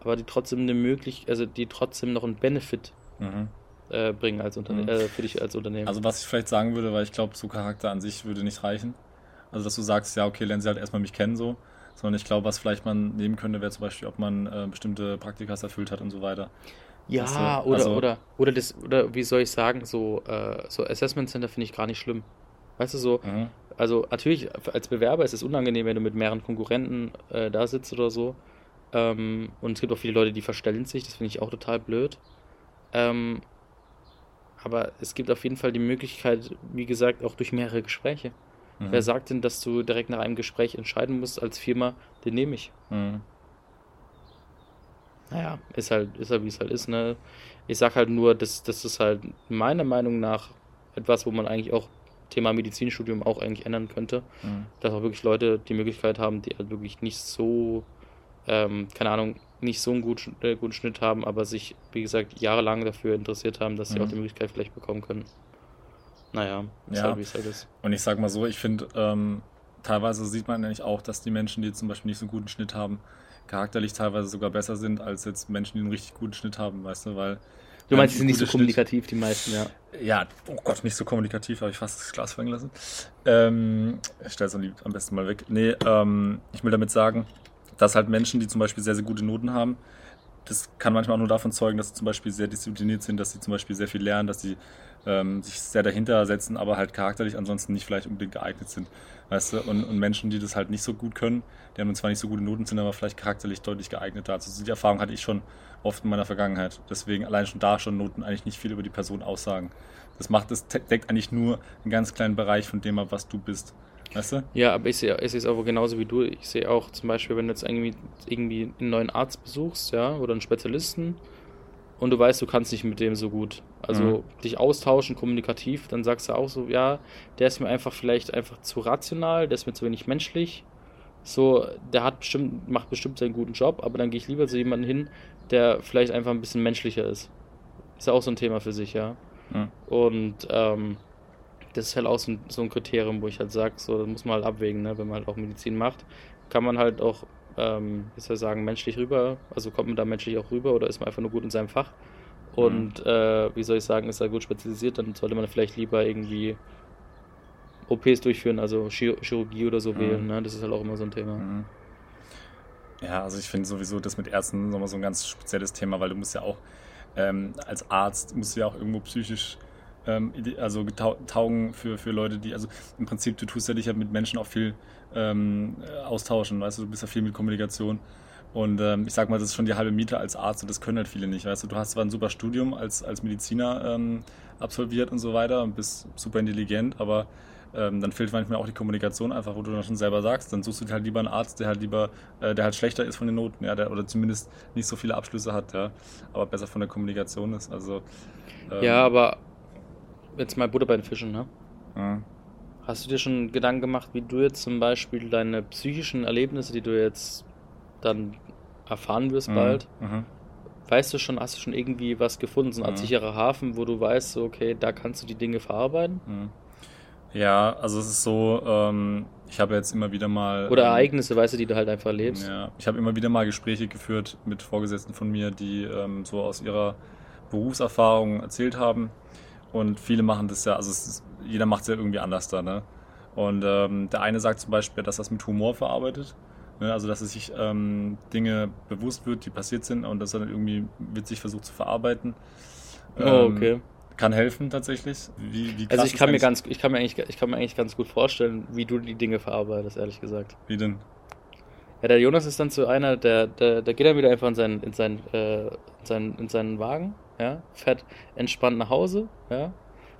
aber die trotzdem eine Möglichkeit, also die trotzdem noch einen Benefit mhm. Äh, bringen als Unterne mhm. äh, für dich als Unternehmen. Also was ich vielleicht sagen würde, weil ich glaube, so Charakter an sich würde nicht reichen. Also dass du sagst, ja, okay, lernen sie halt erstmal mich kennen so. Sondern ich glaube, was vielleicht man nehmen könnte, wäre zum Beispiel, ob man äh, bestimmte Praktikas erfüllt hat und so weiter. Ja, weißt du? oder, also, oder, oder das, oder wie soll ich sagen, so, äh, so Assessment Center finde ich gar nicht schlimm. Weißt du so, mhm. also natürlich als Bewerber ist es unangenehm, wenn du mit mehreren Konkurrenten äh, da sitzt oder so. Ähm, und es gibt auch viele Leute, die verstellen sich, das finde ich auch total blöd. Ähm, aber es gibt auf jeden Fall die Möglichkeit, wie gesagt, auch durch mehrere Gespräche. Mhm. Wer sagt denn, dass du direkt nach einem Gespräch entscheiden musst als Firma, den nehme ich? Mhm. Naja, ist halt, ist halt, wie es halt ist, ne? Ich sag halt nur, dass das ist halt meiner Meinung nach etwas, wo man eigentlich auch Thema Medizinstudium auch eigentlich ändern könnte. Mhm. Dass auch wirklich Leute die Möglichkeit haben, die halt wirklich nicht so, ähm, keine Ahnung, nicht so einen gut, äh, guten Schnitt haben, aber sich, wie gesagt, jahrelang dafür interessiert haben, dass sie mhm. auch die Möglichkeit vielleicht bekommen können. Naja, ist ja. halt wie es halt ist. Und ich sag mal so, ich finde, ähm, teilweise sieht man nämlich auch, dass die Menschen, die zum Beispiel nicht so einen guten Schnitt haben, charakterlich teilweise sogar besser sind als jetzt Menschen, die einen richtig guten Schnitt haben, weißt du, weil Du meinst, die sind nicht so kommunikativ, die meisten, ja. Ja, oh Gott, nicht so kommunikativ, habe ich fast das Glas fallen lassen. Ähm, ich stelle es am besten mal weg. Nee, ähm, ich will damit sagen, dass halt Menschen, die zum Beispiel sehr, sehr gute Noten haben, das kann manchmal auch nur davon zeugen, dass sie zum Beispiel sehr diszipliniert sind, dass sie zum Beispiel sehr viel lernen, dass sie ähm, sich sehr dahinter setzen, aber halt charakterlich ansonsten nicht vielleicht unbedingt geeignet sind. Weißt du? Und, und, Menschen, die das halt nicht so gut können, die haben zwar nicht so gute Noten, sind aber vielleicht charakterlich deutlich geeigneter. Also die Erfahrung hatte ich schon oft in meiner Vergangenheit. Deswegen allein schon da schon Noten eigentlich nicht viel über die Person aussagen. Das macht, das deckt eigentlich nur einen ganz kleinen Bereich von dem ab, was du bist. Weißt du? Ja, aber ich sehe es aber genauso wie du. Ich sehe auch zum Beispiel, wenn du jetzt irgendwie, irgendwie einen neuen Arzt besuchst, ja, oder einen Spezialisten und du weißt, du kannst nicht mit dem so gut. Also mhm. dich austauschen, kommunikativ, dann sagst du auch so, ja, der ist mir einfach vielleicht einfach zu rational, der ist mir zu wenig menschlich. So, der hat bestimmt, macht bestimmt seinen guten Job, aber dann gehe ich lieber zu jemandem hin, der vielleicht einfach ein bisschen menschlicher ist. Ist ja auch so ein Thema für sich, ja. Mhm. Und ähm, das ist halt auch so ein, so ein Kriterium, wo ich halt sage, so, das muss man halt abwägen, ne? wenn man halt auch Medizin macht, kann man halt auch, ähm, wie soll ich sagen, menschlich rüber, also kommt man da menschlich auch rüber oder ist man einfach nur gut in seinem Fach? Und mhm. äh, wie soll ich sagen, ist er gut spezialisiert, dann sollte man vielleicht lieber irgendwie OPs durchführen, also Chir Chirurgie oder so Mhm. wählen. Ne? Das ist halt auch immer so ein Thema. Mhm. Ja, also ich finde sowieso das mit Ärzten nochmal so ein ganz spezielles Thema, weil du musst ja auch ähm, als Arzt musst du ja auch irgendwo psychisch ähm, also taugen für, für Leute, die, also im Prinzip, du tust ja dich ja mit Menschen auch viel ähm, äh, austauschen, weißt du, du bist ja viel mit Kommunikation. Und ähm, ich sag mal, das ist schon die halbe Miete als Arzt und das können halt viele nicht, weißt du. Du hast zwar ein super Studium als, als Mediziner ähm, absolviert und so weiter und bist super intelligent, aber ähm, dann fehlt manchmal auch die Kommunikation einfach, wo du dann schon selber sagst, dann suchst du dir halt lieber einen Arzt, der halt lieber, äh, der halt schlechter ist von den Noten, ja, der, oder zumindest nicht so viele Abschlüsse hat, ja, aber besser von der Kommunikation ist. Also ähm, Ja, aber jetzt mal Butter bei den Fischen, ne? ja. Hast du dir schon Gedanken gemacht, wie du jetzt zum Beispiel deine psychischen Erlebnisse, die du jetzt dann erfahren wirst Mhm. bald, Mhm. weißt du schon, hast du schon irgendwie was gefunden, so Art Mhm. sicherer Hafen, wo du weißt, okay, da kannst du die Dinge verarbeiten? Mhm. Ja, also es ist so, ähm, ich habe jetzt immer wieder mal. Oder ähm, Ereignisse, weißt du, die du halt einfach erlebst? Ja, ich habe immer wieder mal Gespräche geführt mit Vorgesetzten von mir, die ähm, so aus ihrer Berufserfahrung erzählt haben. Und viele machen das ja, also ist, jeder macht es ja irgendwie anders da. Ne? Und ähm, der eine sagt zum Beispiel, dass das mit Humor verarbeitet. Ne? Also dass es sich ähm, Dinge bewusst wird, die passiert sind und dass er dann irgendwie witzig versucht zu verarbeiten. Oh, Ähm, okay. Kann helfen tatsächlich. Wie, wie Also ich kann mir eigentlich- ganz, ich kann mir eigentlich, ich kann mir eigentlich ganz gut vorstellen, wie du die Dinge verarbeitest, ehrlich gesagt. Wie denn? Ja, der Jonas ist dann so einer, der, der, der geht dann wieder einfach in seinen, in seinen, äh, in seinen, in seinen Wagen, ja, fährt entspannt nach Hause, ja,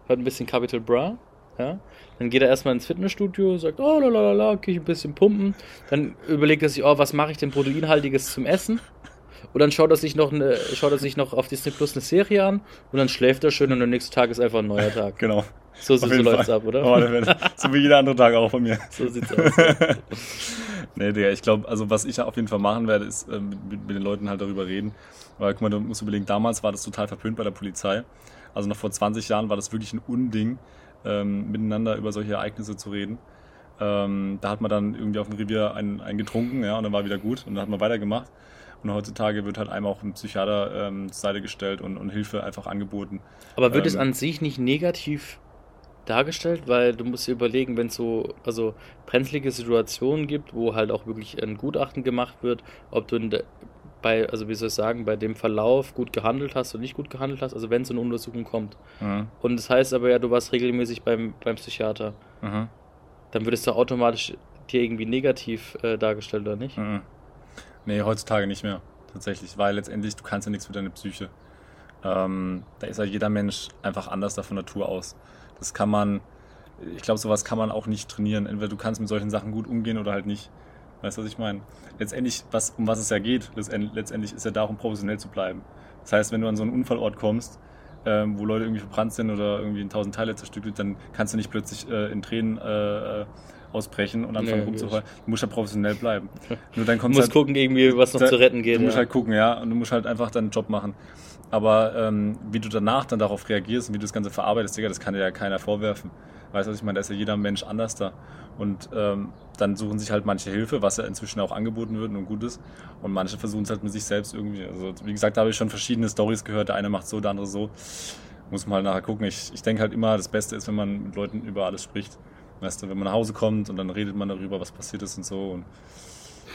hört ein bisschen Capital Bra, ja, dann geht er erstmal ins Fitnessstudio, sagt, oh, lalalala, gehe ich ein bisschen pumpen, dann überlegt er sich, oh, was mache ich denn proteinhaltiges zum Essen? Und dann schaut er sich noch eine, schaut er sich noch auf Disney Plus eine Serie an und dann schläft er schön und der nächste Tag ist einfach ein neuer Tag. Genau. So, so, so läuft's ab, oder? Oh, so wie jeder andere Tag auch von mir. So sieht's aus. Nee, Digga, ich glaube, also was ich auf jeden Fall machen werde, ist äh, mit, mit, den Leuten halt darüber reden. Weil, guck mal, du musst überlegen, damals war das total verpönt bei der Polizei. Also noch vor 20 Jahren war das wirklich ein Unding, ähm, miteinander über solche Ereignisse zu reden. Ähm, da hat man dann irgendwie auf dem Revier einen, einen getrunken, ja, und dann war wieder gut und dann hat man weitergemacht. Und heutzutage wird halt einem auch ein Psychiater ähm, zur Seite gestellt und, und Hilfe einfach angeboten. Aber wird es Ähm, an sich nicht negativ dargestellt? Weil du musst dir überlegen, wenn es so also brenzlige Situationen gibt, wo halt auch wirklich ein Gutachten gemacht wird, ob du der, bei, also wie soll ich sagen, bei dem Verlauf gut gehandelt hast oder nicht gut gehandelt hast, also wenn so eine Untersuchung kommt. Mhm. Und das heißt aber ja, du warst regelmäßig beim, beim Psychiater. Mhm. Dann wird es da automatisch dir irgendwie negativ äh, dargestellt, oder nicht? Mhm. Nee, heutzutage nicht mehr, tatsächlich, weil letztendlich du kannst ja nichts für deine Psyche. Ähm, da ist ja jeder Mensch einfach anders da von Natur aus. Das kann man, ich glaube, sowas kann man auch nicht trainieren. Entweder du kannst mit solchen Sachen gut umgehen oder halt nicht. Weißt du, was ich meine? Letztendlich, was, um was es ja geht, letztend- letztendlich ist ja darum, professionell zu bleiben. Das heißt, wenn du an so einen Unfallort kommst, ähm, wo Leute irgendwie verbrannt sind oder irgendwie in tausend Teile zerstückelt, dann kannst du nicht plötzlich äh, in Tränen äh, äh, ausbrechen und anfangen Nee, rumzuheulen. Du musst ja professionell bleiben. Nur dann Du kommst musst halt, gucken, irgendwie, was noch da- zu retten geht. Du musst ja. halt gucken, ja, und du musst halt einfach deinen Job machen. Aber ähm, wie du danach dann darauf reagierst und wie du das Ganze verarbeitest, Digga, das kann dir ja keiner vorwerfen. Weißt du, was ich meine? Da ist ja jeder Mensch anders da. Und ähm, dann suchen sich halt manche Hilfe, was ja inzwischen auch angeboten wird und gut ist. Und manche versuchen es halt mit sich selbst irgendwie. Also, wie gesagt, da habe ich schon verschiedene Stories gehört. Der eine macht so, der andere so. Muss man halt nachher gucken. Ich, ich denke halt immer, das Beste ist, wenn man mit Leuten über alles spricht. Weißt du, wenn man nach Hause kommt und dann redet man darüber, was passiert ist und so. Und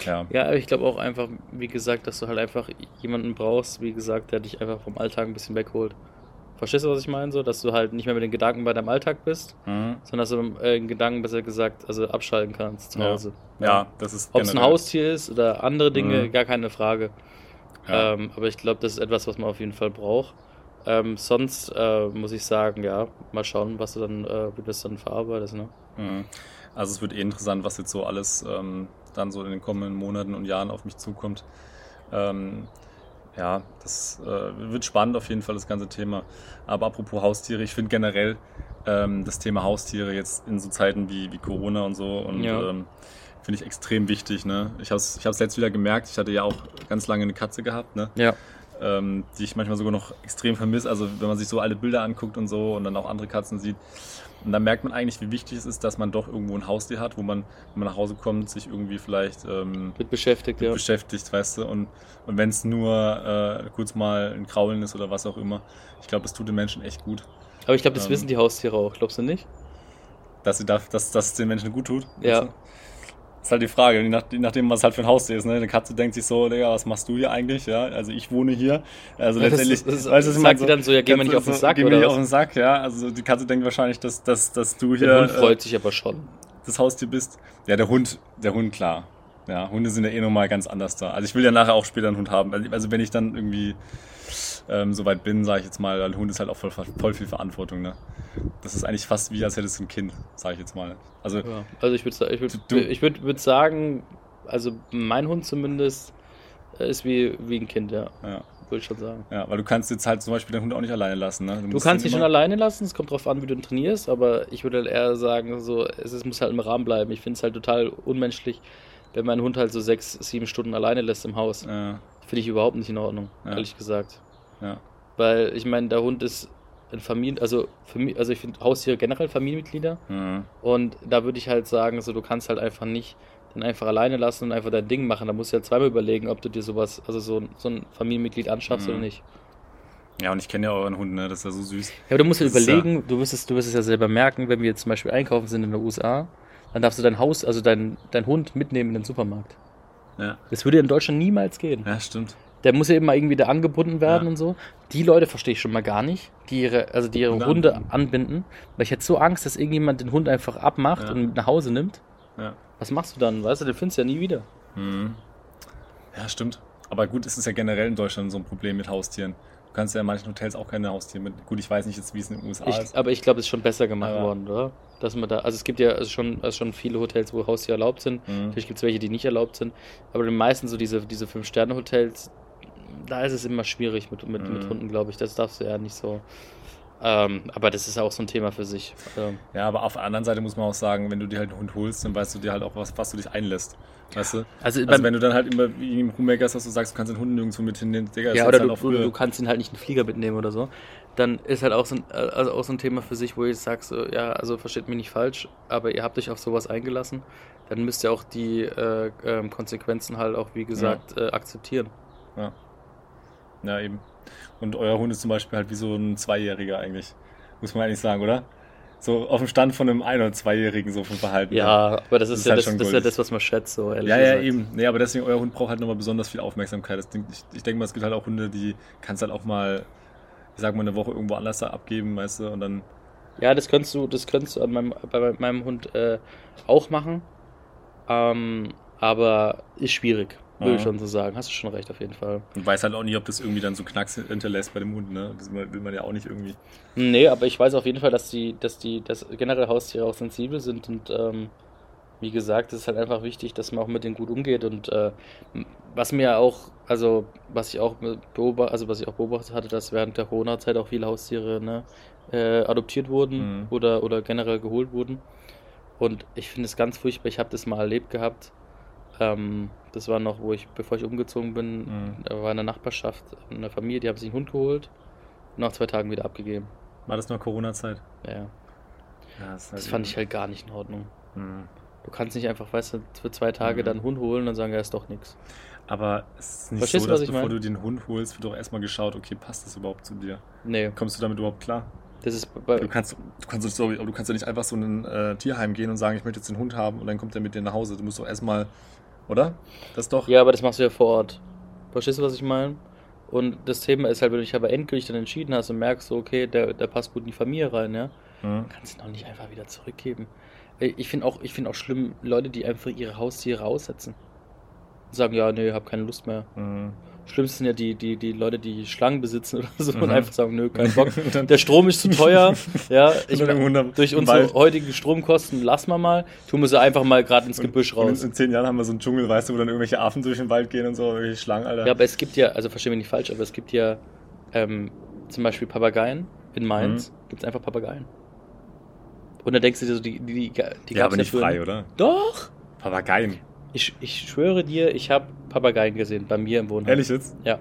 ja. Ja, aber ich glaube auch einfach, wie gesagt, dass du halt einfach jemanden brauchst, wie gesagt, der dich einfach vom Alltag ein bisschen wegholt. Verstehst du, was ich meine? So, dass du halt nicht mehr mit den Gedanken bei deinem Alltag bist, Mhm. sondern dass du äh, den Gedanken, besser gesagt, also abschalten kannst zu Ja. Hause. Ja, das ist Ob es ein Haustier ist oder andere Dinge, Mhm. gar keine Frage. Ja. Ähm, aber ich glaube, das ist etwas, was man auf jeden Fall braucht. Ähm, sonst äh, muss ich sagen, ja, mal schauen, was du dann, äh, wie du das dann verarbeitest. Ne? Mhm. Also es wird eh interessant, was jetzt so alles ähm, dann so in den kommenden Monaten und Jahren auf mich zukommt. Ähm, ja, das äh, wird spannend auf jeden Fall, das ganze Thema. Aber apropos Haustiere, ich finde generell ähm, das Thema Haustiere jetzt in so Zeiten wie, wie Corona und so und Ja. ähm, finde ich extrem wichtig. Ne? Ich habe es ich hab's jetzt wieder gemerkt, ich hatte ja auch ganz lange eine Katze gehabt, ne? Ja. Ähm, die ich manchmal sogar noch extrem vermisse. Also wenn man sich so alte Bilder anguckt und so und dann auch andere Katzen sieht. Und dann merkt man eigentlich, wie wichtig es ist, dass man doch irgendwo ein Haustier hat, wo man, wenn man nach Hause kommt, sich irgendwie vielleicht ähm, Wird beschäftigt, mit ja. beschäftigt, weißt du. Und, und wenn es nur äh, kurz mal ein Kraulen ist oder was auch immer, ich glaube, es tut den Menschen echt gut. Aber ich glaube, das Ähm. wissen die Haustiere auch, glaubst du nicht? Dass, sie darf, dass, dass es den Menschen gut tut. Ja. Weißt du? Ist halt die Frage, je, nach, je nachdem, was halt für ein Haustier ist. Ne? Eine Katze denkt sich so, Digga, was machst du hier eigentlich? Ja, also ich wohne hier. Also Das- letztendlich, das- das- weißt ich sagt die dann so, ja, geh mir nicht auf den Sack, Geh mir nicht was? auf den Sack, ja. Also die Katze denkt wahrscheinlich, dass, dass, dass du hier Der Hund äh, freut sich aber schon. das Haustier bist. Ja, der Hund, der Hund, klar. Ja, Hunde sind ja eh nochmal ganz anders da. Also ich will ja nachher auch später einen Hund haben. Also wenn ich dann irgendwie ähm, soweit bin, sage ich jetzt mal, ein Hund ist halt auch voll, voll viel Verantwortung. Ne? Das ist eigentlich fast wie, als hättest du ein Kind, sage ich jetzt mal. Also Ja. Also ich würde ich würd, Du- ich würd, würd sagen, also mein Hund zumindest äh, ist wie, wie ein Kind, ja. ja, Würde ich schon sagen. ja, weil du kannst jetzt halt zum Beispiel den Hund auch nicht alleine lassen. Ne? Du musst kannst ihn dich schon alleine lassen, es kommt drauf an, wie du ihn trainierst, aber ich würde halt eher sagen, so, es, es muss halt im Rahmen bleiben. Ich finde es halt total unmenschlich, wenn mein Hund halt so sechs, sieben Stunden alleine lässt im Haus. Ja, Finde ich überhaupt nicht in Ordnung, Ja. ehrlich gesagt. Ja, Weil ich meine, der Hund ist ein Familien, also mich, also ich finde Haustiere generell Familienmitglieder ja. und da würde ich halt sagen, so du kannst halt einfach nicht den einfach alleine lassen und einfach dein Ding machen. Da musst du ja zweimal überlegen, ob du dir sowas, also so, ein- so ein Familienmitglied anschaffst Mhm. oder nicht. ja, und ich kenne ja euren Hund, ne? das ist ja so süß. Ja, aber du musst ist ja- überlegen, du wirst, es, du wirst es ja selber merken, wenn wir jetzt zum Beispiel einkaufen sind in den USA, dann darfst du dein Haus, also dein, dein Hund mitnehmen in den Supermarkt. Ja, Das würde in Deutschland niemals gehen. ja stimmt. Der muss ja immer irgendwie da angebunden werden Ja. und so. Die Leute verstehe ich schon mal gar nicht, die ihre, also die ihre Hunde Hunde anbinden. anbinden. Weil ich hätte so Angst, dass irgendjemand den Hund einfach abmacht Ja. und mit nach Hause nimmt. Ja. Was machst du dann? Weißt du, den findest du ja nie wieder. Mhm. Ja, stimmt. Aber gut, es ist ja generell in Deutschland so ein Problem mit Haustieren. Du kannst ja in manchen Hotels auch keine Haustiere mit. Gut, ich weiß nicht jetzt, wie es in den USA Ich, ist. aber ich glaube, es ist schon besser gemacht Aber- worden, oder? Dass man da, also es gibt ja also schon, also schon viele Hotels, wo Haustiere erlaubt sind. Mhm. Natürlich gibt es welche, die nicht erlaubt sind. Aber die meisten so diese, diese Fünf-Sterne-Hotels, da ist es immer schwierig mit, mit, mit Mhm. Hunden, glaube ich. Das darfst du ja nicht so. Ähm, aber das ist auch so ein Thema für sich. Ähm, Ja, aber auf der anderen Seite muss man auch sagen, wenn du dir halt einen Hund holst, dann weißt du dir halt auch, was, was du dich einlässt. Weißt du? also, Also wenn du dann halt immer wie im hast, dass du sagst, du kannst den Hund nirgendwo mit hinnehmen, Digga, ja, oder halt du, du, du kannst ihn halt nicht in den Flieger mitnehmen oder so. Dann ist halt auch so ein, äh, also auch so ein Thema für sich, wo ich sage, so, ja, also versteht mich nicht falsch, aber ihr habt euch auf sowas eingelassen. Dann müsst ihr auch die äh, ähm, Konsequenzen halt auch, wie gesagt, äh, akzeptieren. Ja. Ja, eben. Und euer Hund ist zum Beispiel halt wie so ein Zweijähriger eigentlich. Muss man eigentlich sagen, oder? So auf dem Stand von einem Ein- oder Zweijährigen so vom Verhalten. Ja, aber das ist, Das ja halt das, schon das ist ja das, was man schätzt, so ehrlich Ja, ja, gesagt. eben. Nee, aber deswegen, euer Hund braucht halt nochmal besonders viel Aufmerksamkeit. Das ich, ich denke mal, es gibt halt auch Hunde, die kannst halt auch mal, ich sag mal, eine Woche irgendwo anders abgeben, weißt du, und dann, Ja, das könntest du, das könntest du an meinem, bei meinem Hund äh, auch machen. Ähm, aber ist schwierig, würde ich schon so sagen. Hast du schon recht, auf jeden Fall. und weiß halt auch nicht, ob das irgendwie dann so Knacks hinterlässt bei dem Hund, ne? Das will man ja auch nicht irgendwie. Nee, aber ich weiß auf jeden Fall, dass die, dass die, dass generell Haustiere auch sensibel sind und ähm, wie gesagt, es ist halt einfach wichtig, dass man auch mit denen gut umgeht und äh, was mir auch, also was ich auch beobachtet, also was ich auch beobachtet hatte, dass während der Corona-Zeit auch viele Haustiere ne, äh, adoptiert wurden Mhm. oder, oder generell geholt wurden. Und ich finde es ganz furchtbar, ich habe das mal erlebt gehabt. Ähm, das war noch, wo ich, bevor ich umgezogen bin, Mhm. da war in der Nachbarschaft eine Familie, die haben sich einen Hund geholt und nach zwei Tagen wieder abgegeben. War das noch Corona-Zeit? Ja, Ja, das, ist halt das fand ich halt gar nicht in Ordnung. Mhm. Du kannst nicht einfach, weißt du, für zwei Tage Mhm. dann einen Hund holen und sagen, ja, ist doch nichts. Aber es ist nicht Verstehst so, dass bevor meine? du den Hund holst, wird doch erstmal geschaut, okay, passt das überhaupt zu dir? Nee, Kommst du damit überhaupt klar? das ist bei, Du kannst, du kannst, sorry, aber du kannst ja nicht einfach so in ein äh, Tierheim gehen und sagen, ich möchte jetzt den Hund haben und dann kommt er mit dir nach Hause. Du musst doch erstmal, oder? Das doch. Ja, aber das machst du ja vor Ort. Verstehst du, was ich meine? Und das Thema ist halt, wenn du dich aber endgültig dann entschieden hast und merkst, so, okay, der, der passt gut in die Familie rein, ja, Mhm. kannst du ihn auch nicht einfach wieder zurückgeben. Ich finde auch, ich find auch schlimm, Leute, die einfach ihre Haustiere aussetzen. Sagen, ja, nee, hab keine Lust mehr. Mhm. Schlimmsten sind ja die, die, die Leute, die Schlangen besitzen oder so und Mhm. einfach sagen, nö, kein Bock. Und Der Strom ist zu teuer. ja, ich Und durch unsere Wald. heutigen Stromkosten lassen wir mal, tun wir sie einfach mal gerade ins Gebüsch Und raus. in zehn Jahren haben wir so einen Dschungel, weißt du, wo dann irgendwelche Affen durch den Wald gehen und so, irgendwelche Schlangen, Alter. Ja, aber es gibt ja, also versteh mich nicht falsch, aber es gibt ja ähm, zum Beispiel Papageien. In Mainz Mhm. gibt es einfach Papageien. Und dann denkst du dir so, die, die, die, die ja, aber nicht frei, oder? Doch! Papageien. Ich, ich schwöre dir, ich habe Papageien gesehen bei mir im Wohnheim. Ehrlich jetzt? Ja,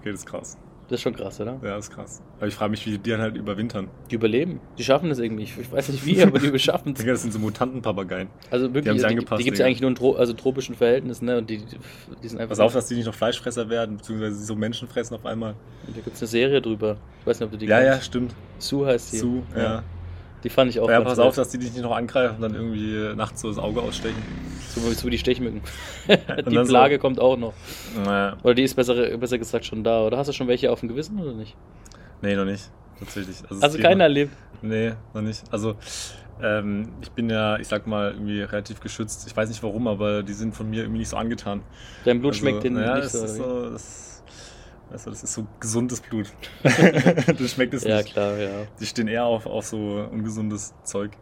Okay, das ist krass. das ist schon krass, oder? Ja, das ist krass. Aber ich frage mich, wie die dann halt überwintern. Die überleben. Die schaffen das irgendwie. Ich, ich weiß nicht wie, aber die schaffen es. Das sind so Mutanten-Papageien. Also Die wirklich, die, die, angepasst, gibt es Digga. eigentlich nur in tro also tropischen Verhältnissen, ne? Und die, die, die sind einfach. Pass auf, dass die nicht noch Fleischfresser werden, beziehungsweise so Menschen fressen auf einmal. Da gibt es eine Serie drüber. Ich weiß nicht, ob du die Ja, ja, kennst. stimmt. Sue heißt sie. Zu, ja. Die fand ich auch Ja, pass nett. auf, dass die dich nicht noch angreifen und dann irgendwie nachts so das Auge ausstechen. So, so wie die Stechmücken. Die dann so- Plage kommt auch noch. Naja, Oder die ist besser, besser gesagt schon da. Oder hast du schon welche auf dem Gewissen oder nicht? nee, noch nicht. Tatsächlich. Also, Also keiner erlebt. Nee, noch nicht. Also, ähm, ich bin ja, ich sag mal, irgendwie relativ geschützt. Ich weiß nicht warum, aber die sind von mir irgendwie nicht so angetan. Dein Blut also, schmeckt denen naja, nicht so. Ist oder so das, weißt du, das ist so gesundes Blut. das schmeckt es ja, nicht. klar, ja. Die stehen eher auf, auf so ungesundes Zeug.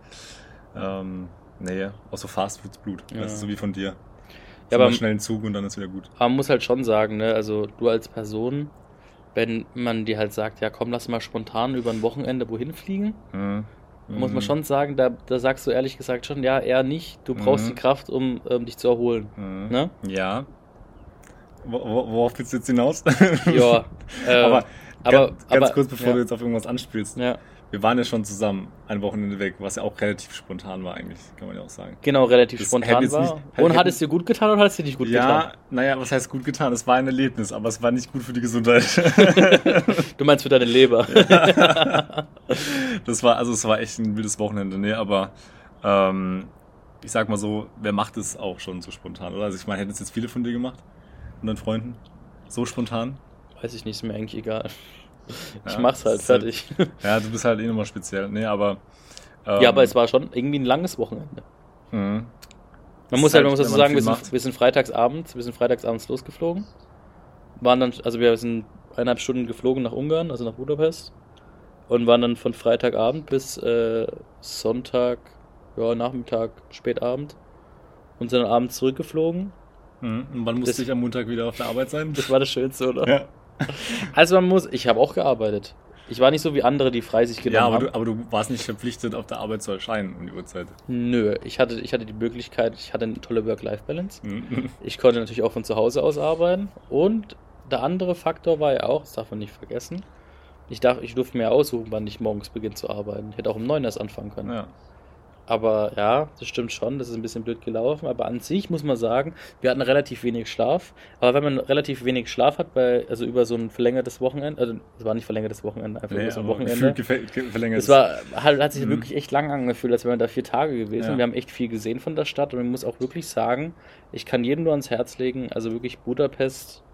Ähm, nee, auch so Fastfoods-Blut. Ja. Das ist so wie von dir. Ja, Ja, aber- aber schnell einen Zug und dann ist wieder gut. Aber man muss halt schon sagen, ne, also du als Person, wenn man dir halt sagt, ja komm, lass mal spontan über ein Wochenende wohin fliegen, Mhm. muss man Mhm. schon sagen, da, da sagst du ehrlich gesagt schon, ja, eher nicht. Du brauchst Mhm. die Kraft, um ähm, dich zu erholen. Mhm. Ne? Ja. Wo- wo- Worauf willst du jetzt hinaus? Ja, äh, aber, aber, ganz, ganz aber- kurz, bevor ja. du jetzt auf irgendwas anspielst. Ja, Wir waren ja schon zusammen ein Wochenende weg, was ja auch relativ spontan war eigentlich, kann man ja auch sagen. genau, relativ Das spontan war. nicht- hätte- Und hat es dir gut getan oder hat es dir nicht gut ja, naja, was heißt gut getan? Es war ein Erlebnis, aber es war nicht gut für die Gesundheit. getan? Du meinst für deine Leber. das war, also es war echt ein wildes Wochenende, nee, aber ähm, ich sag mal so, wer macht es auch schon so spontan, oder? Also ich meine, hätten es jetzt viele von dir gemacht? Und deinen Freunden? So spontan? Weiß ich nicht, ist mir eigentlich egal. Ich Ja, mach's halt halt- fertig. Ja, du bist halt eh nochmal speziell. Nee, aber. ähm, ja, aber es war schon irgendwie ein langes Wochenende. mhm. Man muss halt, halt, man muss dazu sagen, wir sind, wir sind freitagsabends, wir sind freitagsabends losgeflogen. Waren dann, also wir sind eineinhalb Stunden geflogen nach Ungarn, also nach Budapest. Und waren dann von Freitagabend bis äh, Sonntag, ja, Nachmittag, spätabend. Und sind dann abends zurückgeflogen. Mhm. Und wann musste Das- ich am Montag wieder auf der Arbeit sein? Das war das Schönste, oder? ja. Also man muss, ich habe auch gearbeitet. Ich war nicht so wie andere, die frei sich ja, genommen aber haben. du, aber du warst nicht verpflichtet, auf der Arbeit zu erscheinen um die Uhrzeit. Nö, ich hatte, ich hatte die Möglichkeit, ich hatte eine tolle Work-Life-Balance. Mhm. Ich konnte natürlich auch von zu Hause aus arbeiten. Und der andere Faktor war ja auch, das darf man nicht vergessen, ich, darf, ich durfte mir aussuchen, wann ich morgens beginne zu arbeiten. Ich hätte auch um 9 erst anfangen können. Ja. Aber ja, das stimmt schon, das ist ein bisschen blöd gelaufen. Aber an sich muss man sagen, wir hatten relativ wenig Schlaf. Aber wenn man relativ wenig Schlaf hat, bei, also über so ein verlängertes Wochenende, also es war nicht verlängertes Wochenende, einfach Nee, über so ein Wochenende. Es war, hat, hat sich Mhm. wirklich echt lang angefühlt, als wären wir da vier Tage gewesen. Ja. Wir haben echt viel gesehen von der Stadt und ich muss auch wirklich sagen, ich kann jedem nur ans Herz legen, also wirklich Budapest,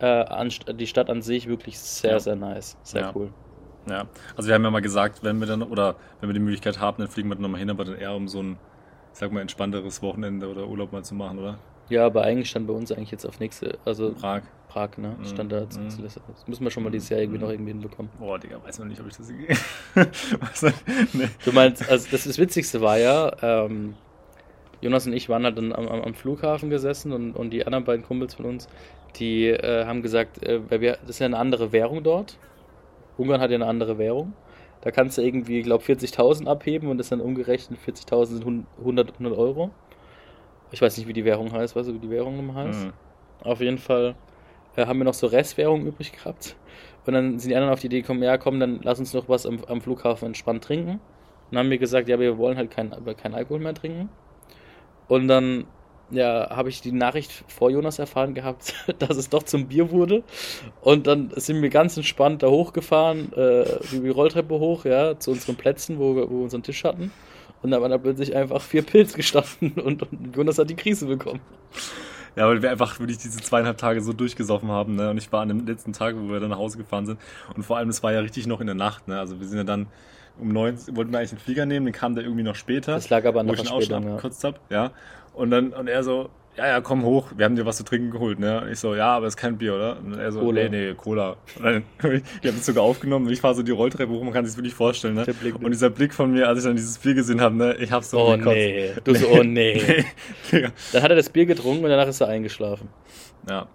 äh, an, die Stadt an sich wirklich sehr, Ja. sehr nice. Sehr Ja. cool. Ja, also wir haben ja mal gesagt, wenn wir dann, oder wenn wir die Möglichkeit haben, dann fliegen wir dann nochmal hin, aber dann eher um so ein, ich sag mal, entspannteres Wochenende oder Urlaub mal zu machen, oder? Ja, aber eigentlich stand bei uns eigentlich jetzt auf nächste, also Prag. Prag, ne? Mhm. Stand da Liste. Das müssen wir schon mal dieses Jahr irgendwie Mhm. noch irgendwie hinbekommen. Boah, Digga, weiß noch nicht, ob ich das nicht. nee. Du meinst, also das, das Witzigste war ja, ähm, Jonas und ich waren halt dann am, am, am Flughafen gesessen und, und die anderen beiden Kumpels von uns, die äh, haben gesagt, äh, weil wir, das ist ja eine andere Währung dort. Ungarn hat ja eine andere Währung. Da kannst du irgendwie, ich glaube, 40.000 abheben und das dann umgerechnet 40.000 sind 100, 100 Euro. Ich weiß nicht, wie die Währung heißt, weißt du, wie die Währung nochmal heißt? Mhm. Auf jeden Fall äh, haben wir noch so Restwährung übrig gehabt. Und dann sind die anderen auf die Idee gekommen, ja komm, dann lass uns noch was am, am Flughafen entspannt trinken. Und dann haben wir gesagt, ja, wir wollen halt kein, kein Alkohol mehr trinken. Und dann ja, habe ich die Nachricht vor Jonas erfahren gehabt, dass es doch zum Bier wurde. Und dann sind wir ganz entspannt da hochgefahren, äh, die Rolltreppe hoch, ja, zu unseren Plätzen, wo wir, wo wir unseren Tisch hatten. Und da waren da plötzlich einfach vier Pilz gestanden und, und Jonas hat die Krise bekommen. Ja, weil wir einfach wirklich diese zweieinhalb Tage so durchgesoffen haben, ne? Und ich war an dem letzten Tag, wo wir dann nach Hause gefahren sind. Und vor allem, es war ja richtig noch in der Nacht, ne? Also wir sind ja dann um neun, wollten wir eigentlich einen Flieger nehmen, den kam der irgendwie noch später. Das lag aber schon Verspätung, ja. abgekotzt hab, ja. Und dann, und er so, ja, ja, komm hoch, wir haben dir was zu trinken geholt, ne? Und ich so, ja, aber es ist kein Bier, oder? Und er so, Cola. nee, nee, Cola. Und dann, ich habe es sogar aufgenommen und ich fahre so die Rolltreppe hoch, man kann sich wirklich vorstellen, ne? Und dieser Blick von mir, als ich dann dieses Bier gesehen habe, ne? Ich hab's so Oh nee, du so, oh nee. Digga. Dann hat er das Bier getrunken und danach ist er eingeschlafen. ja.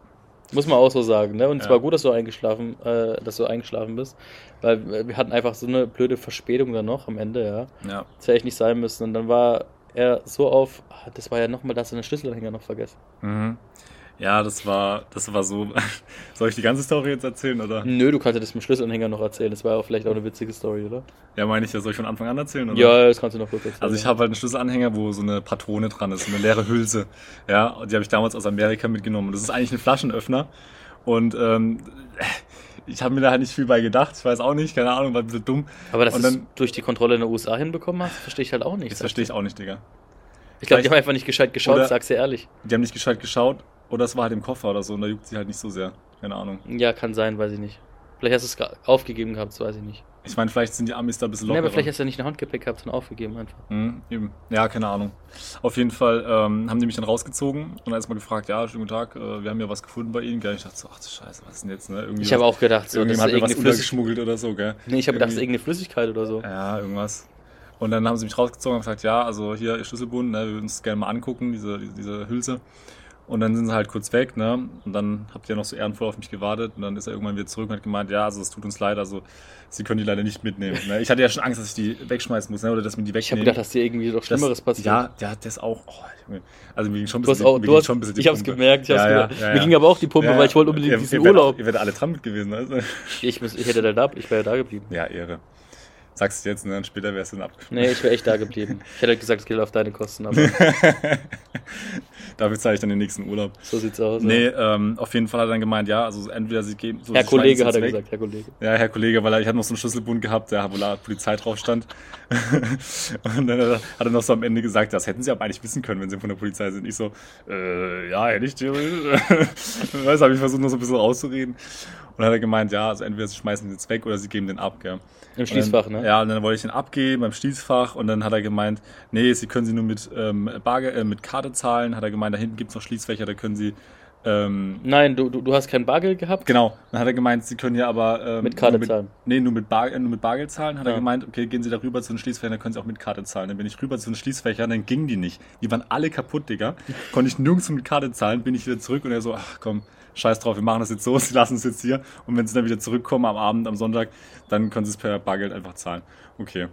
Muss man auch so sagen, ne? Und es Ja. war gut, dass du eingeschlafen, äh, dass du eingeschlafen bist, weil wir hatten einfach so eine blöde Verspätung dann noch am Ende, ja. Ja. Das hätte echt nicht sein müssen. Und dann war er so auf, ah, das war ja nochmal, dass er den Schlüsselanhänger noch vergessen. Mhm. Ja, das war, das war so. Soll ich die ganze Story jetzt erzählen, oder? Nö, du kannst ja das mit dem Schlüsselanhänger noch erzählen. Das war ja auch vielleicht auch eine witzige Story, oder? Ja, meine ich ja. Soll ich von Anfang an erzählen, oder? Ja, das kannst du noch kurz erzählen. Also ich habe halt einen Schlüsselanhänger, wo so eine Patrone dran ist, so eine leere Hülse. Ja, und die habe ich damals aus Amerika mitgenommen. Das ist eigentlich ein Flaschenöffner. Und ähm, ich habe mir da halt nicht viel bei gedacht. Ich weiß auch nicht, keine Ahnung, war ein bisschen dumm. Aber dass du durch die Kontrolle in den USA hinbekommen hast, verstehe ich halt auch nicht. Das verstehe ich auch nicht, Digga. Ich glaube, die haben einfach nicht gescheit geschaut, Oder- sag's dir ehrlich. Die haben nicht gescheit geschaut oder es war halt im Koffer oder so und da juckt sie halt nicht so sehr. Keine Ahnung. Ja, kann sein, weiß ich nicht. Vielleicht hast du es aufgegeben gehabt, weiß ich nicht. Ich meine, vielleicht sind die Amis da ein bisschen Nee, lockerer. aber vielleicht hast du ja nicht ein Handgepäck gehabt, sondern aufgegeben einfach. Mhm, eben. Ja, keine Ahnung. Auf jeden Fall ähm, haben die mich dann rausgezogen und dann erstmal gefragt, ja, schönen guten Tag, äh, wir haben ja was gefunden bei Ihnen. Gell? Ich dachte so, ach du Scheiße, was ist denn jetzt? Ne? Irgendwie Ich habe auch gedacht, so, irgendjemand hat mir was untergeschmuggelt oder so, gell? Nee, ich habe gedacht, das ist irgendeine Flüssigkeit oder so. Ja, irgendwas. Und dann haben sie mich rausgezogen und gesagt, ja, also hier Ihr Schlüsselbund, ne, wir würden uns gerne mal angucken, diese, diese, diese Hülse. Und dann sind sie halt kurz weg, ne? Und dann habt ihr noch so ehrenvoll auf mich gewartet. Und dann ist er irgendwann wieder zurück und hat gemeint, ja, also es tut uns leid, also sie können die leider nicht mitnehmen. Ne? Ich hatte ja schon Angst, dass ich die wegschmeißen muss, ne? Oder dass mir die Ich habe wegnehmen. gedacht, dass dir irgendwie noch Schlimmeres das, passiert. Ja, ja, das auch. Oh. Also mir ging schon ein bisschen, auch, mir du ging hast, schon ein bisschen die ich hab's Pumpe. gemerkt, ich hab's Ja, gemerkt. ja, Mir ja. ging aber auch die Pumpe, weil ich wollte unbedingt ihr, diesen ihr Urlaub. Ihr werdet alle dran mit gewesen, also. Ich, muss, ich hätte da, da ich wäre da geblieben. Ja, Ehre. Sagst du jetzt, ne? Dann später wärst du dann abgefunden. Nee, ich wäre echt da geblieben. Ich hätte gesagt, es geht auf deine Kosten, aber Dafür zahle ich dann den nächsten Urlaub. so sieht's aus. Nee, ähm, auf jeden Fall hat er dann gemeint, ja, also entweder sie geben. So, Herr Kollege hat er weg. gesagt, Herr Kollege. Ja, Herr Kollege, weil er, ich hatte noch so einen Schlüsselbund gehabt, der wo da Polizei drauf stand. und dann hat er noch so am Ende gesagt, das hätten sie aber eigentlich wissen können, wenn sie von der Polizei sind. Ich so, äh, ja, hätte ich theoretisch. Weißt habe ich versucht, noch so ein bisschen rauszureden. Und dann hat er gemeint, ja, also entweder sie schmeißen den jetzt weg oder sie geben den ab, gell. Im Schließfach, dann, ne? Ja, und dann wollte ich den abgeben beim Schließfach und dann hat er gemeint, nee, sie können sie nur mit, ähm, Barge äh, mit Karte zahlen. Hat er gemeint, da hinten gibt's noch Schließfächer, da können sie. Ähm, Nein, du, du, du hast kein Bargeld gehabt? genau, dann hat er gemeint, sie können ja aber. Ähm, Mit Karte nur zahlen. Nee, nur mit, Bar, nur mit Bargeld zahlen. Hat Ja. er gemeint, okay, gehen Sie da rüber zu den Schließfächern, dann können Sie auch mit Karte zahlen. Dann bin ich rüber zu den Schließfächern, dann gingen die nicht. Die waren alle kaputt, Digga. Konnte ich nirgends mit Karte zahlen, bin ich wieder zurück und er so, ach komm, scheiß drauf, wir machen das jetzt so, sie lassen es jetzt hier. Und wenn sie dann wieder zurückkommen am Abend, am Sonntag, dann können sie es per Bargeld einfach zahlen. Okay.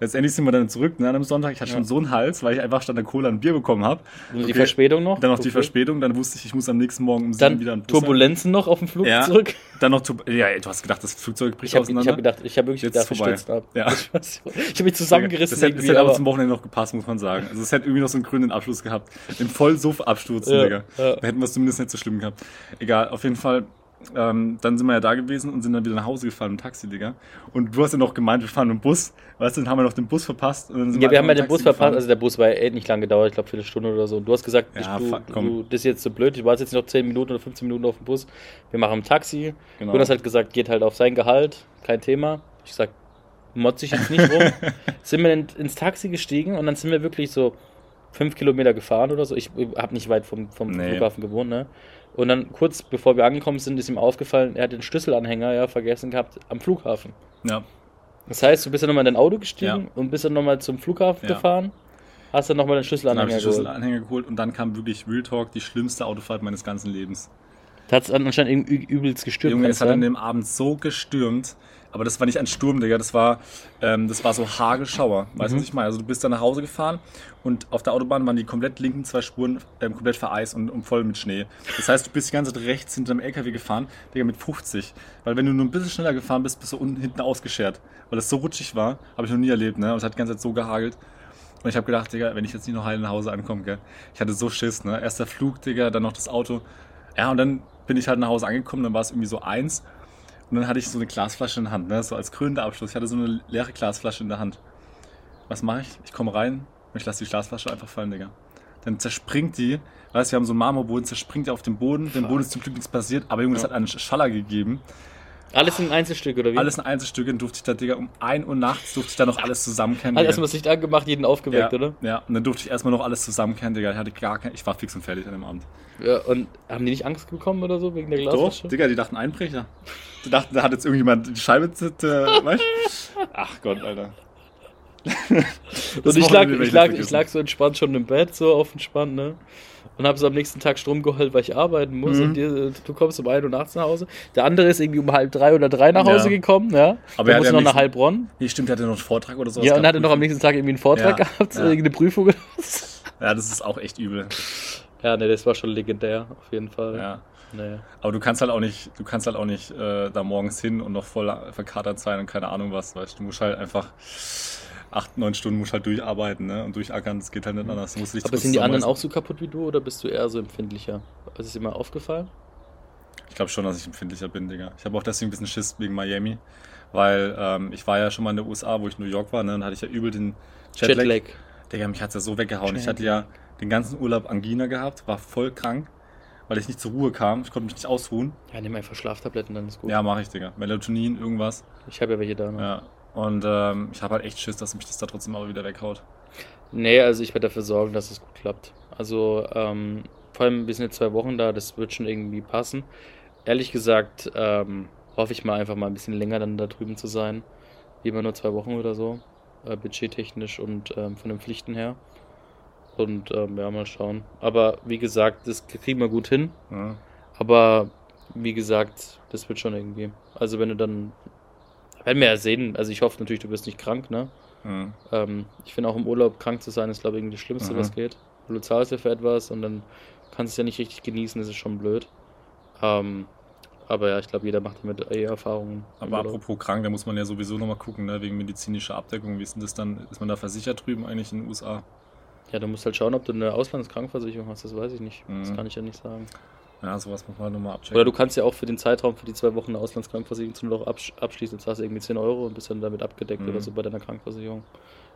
Letztendlich sind wir dann zurück ne, am Sonntag. Ich hatte schon so einen Hals, weil ich einfach statt der Cola ein Bier bekommen habe. Und die Verspätung noch? Dann noch die Okay. Verspätung, dann wusste ich, ich muss am nächsten Morgen um sieben Dann wieder den Bus Turbulenzen noch auf dem Flug Ja. zurück. Dann noch, Tur- ja, ey, du hast gedacht, das Flugzeug bricht Ich habe auseinander. hab gedacht, ich habe wirklich Jetzt gedacht, stürzen ab. Ja. Ich habe mich zusammengerissen Das hätte, das hätte aber zum Wochenende noch gepasst, muss man sagen. Also es hätte irgendwie noch so einen grünen Abschluss gehabt. Den Vollsuff-Absturz, Ja, Digga. ja. Da hätten wir es zumindest nicht so schlimm gehabt. Egal, auf jeden Fall. Ähm, dann sind wir ja da gewesen und sind dann wieder nach Hause gefahren im Taxi, Digga. Und du hast ja noch gemeint, wir fahren mit dem Bus. Weißt du, dann haben wir noch den Bus verpasst. Und dann sind Ja, wir einfach haben ja den Bus Taxi verpasst, gefahren. also der Bus war ja eh nicht lang gedauert, ich glaube Viertelstunde oder so. Und du hast gesagt, Ja, ich, du, fuck, du, das ist jetzt so blöd, ich war jetzt noch 10 Minuten oder 15 Minuten auf dem Bus. Wir machen ein Taxi. Genau. Jonas hat gesagt, geht halt auf sein Gehalt, kein Thema. Ich sag, motz ich jetzt nicht rum. sind wir in, ins Taxi gestiegen und dann sind wir wirklich so fünf Kilometer gefahren oder so. Ich habe nicht weit vom, vom Nee. Flughafen gewohnt, ne? Und dann kurz bevor wir angekommen sind, ist ihm aufgefallen, er hat den Schlüsselanhänger ja vergessen gehabt am Flughafen. Ja, Das heißt, du bist dann nochmal in dein Auto gestiegen Ja. und bist dann nochmal zum Flughafen Ja. gefahren, hast dann nochmal den dann Schlüsselanhänger ich den geholt. Schlüsselanhänger geholt und dann kam wirklich Real Talk, die schlimmste Autofahrt meines ganzen Lebens. Da hat es anscheinend übelst gestürmt. Junge, es hat an dem Abend so gestürmt. Aber das war nicht ein Sturm, Digga. Das war, ähm, das war so Hagelschauer. Weißt du, Mhm. was ich meine? Also du bist dann nach Hause gefahren und auf der Autobahn waren die komplett linken zwei Spuren ähm, komplett vereist und, und voll mit Schnee. Das heißt, du bist die ganze Zeit rechts hinter dem LKW gefahren, Digga, mit 50. Weil wenn du nur ein bisschen schneller gefahren bist, bist du unten hinten ausgeschert. Weil es so rutschig war, habe ich noch nie erlebt, ne? Und es hat die ganze Zeit so gehagelt. Und ich habe gedacht, Digga, wenn ich jetzt nicht noch heil nach Hause ankomme, gell? Ich hatte so Schiss, ne? Erst der Flug, Digga, dann noch das Auto. Ja, und dann bin ich halt nach Hause angekommen, dann war es irgendwie so eins. Und dann hatte ich so eine Glasflasche in der Hand, ne? so als krönender Abschluss. Ich hatte so eine leere Glasflasche in der Hand. Was mache ich? Ich komme rein und ich lasse die Glasflasche einfach fallen, Digga. Dann zerspringt die. Weißt du, wir haben so einen Marmorboden, zerspringt die auf den Boden. Dem Boden ist zum Glück nichts passiert, aber Junge, es Ja. hat einen Schaller gegeben. Alles in Einzelstück, oder wie? Alles in Einzelstücken durfte ich da, Digga, um 1 Uhr nachts durfte ich da noch alles zusammenkennen. Hat erstmal das Licht angemacht, jeden aufgeweckt, ja, oder? Ja, und dann durfte ich erstmal noch alles zusammenkennen, Digga. Ich hatte gar kein, ich war fix und fertig an dem Abend. Ja, und haben die nicht Angst bekommen oder so wegen der Doch, Glasflasche? Digga, die dachten Einbrecher. Die dachten, da hat jetzt irgendjemand die Scheibe äh, weißt? Ach Gott, Alter. Und ich lag, ich, lag, ich lag so entspannt schon im Bett, so auf entspannt, ne? Und habe so am nächsten Tag Strom geholt, weil ich arbeiten muss. Mhm. Und dir, du kommst um 1 Uhr nachts nach Hause. Der andere ist irgendwie um halb drei oder drei nach Hause Ja. gekommen, ja? Aber er muss noch nach Heilbronn. Nee, stimmt, der hatte noch einen Vortrag oder so. Ja, und hatte noch am nächsten Tag irgendwie einen Vortrag Ja, gehabt, ja. irgendeine Prüfung. Ja, das ist auch echt übel. ja, ne, das war schon legendär, auf jeden Fall. Ja. Nee. Aber du kannst halt auch nicht, du kannst halt auch nicht äh, da morgens hin und noch voll verkatert sein und keine Ahnung was, weißt du. Du musst halt einfach acht, neun Stunden musst halt durcharbeiten, ne? Und durchackern, das geht halt nicht anders. Du musst dich Aber sind die anderen auch so kaputt wie du oder bist du eher so empfindlicher? Ist es dir mal aufgefallen? glaube schon, dass ich empfindlicher bin, Digga. Ich habe auch deswegen ein bisschen Schiss wegen Miami, weil ähm, ich war ja schon mal in den USA, wo ich in New York war, ne? dann hatte ich ja übel den Jetlag. Jetlag. Digga, mich hat's ja so weggehauen. Ich hatte ja den ganzen Urlaub Angina gehabt, war voll krank, weil ich nicht zur Ruhe kam. Ich konnte mich nicht ausruhen. Ja, nimm einfach Schlaftabletten, dann ist gut. Ja, mache ich, Digga. Melatonin, irgendwas. Ich habe ja welche da. Ne? Ja. Und ähm, ich habe halt echt Schiss, dass mich das da trotzdem aber wieder weghaut. Nee, also ich werde dafür sorgen, dass es gut klappt. Also ähm, vor allem wir sind jetzt zwei Wochen da, das wird schon irgendwie passen. Ehrlich gesagt ähm, hoffe ich mal einfach mal ein bisschen länger dann da drüben zu sein. Lieber nur zwei Wochen oder so, äh, budgettechnisch und ähm, von den Pflichten her. Und ähm, ja, mal schauen. Aber wie gesagt, das kriegen wir gut hin. Ja. Aber wie gesagt, das wird schon irgendwie. Also wenn du dann, werden wir ja sehen. Also ich hoffe natürlich, du wirst nicht krank, ne? Ja. Ähm, ich finde auch im Urlaub krank zu sein, ist glaube ich irgendwie das Schlimmste, Mhm. was geht. Du zahlst ja für etwas und dann kannst du es ja nicht richtig genießen, das ist schon blöd. Ähm, aber ja, ich glaube, jeder macht damit eh Erfahrungen. Aber apropos krank, da muss man ja sowieso nochmal gucken, ne? wegen medizinischer Abdeckung. Wie ist denn das dann? Ist man da versichert drüben eigentlich in den USA? Ja, du musst halt schauen, ob du eine Auslandskrankversicherung hast, das weiß ich nicht. Das Mhm. kann ich ja nicht sagen. Ja, sowas muss man halt nochmal abchecken. Oder du kannst ja auch für den Zeitraum, für die zwei Wochen eine Auslandskrankversicherung zum Loch absch abschließen. Jetzt hast du irgendwie 10 Euro und bist dann damit abgedeckt Mhm. oder so bei deiner Krankversicherung.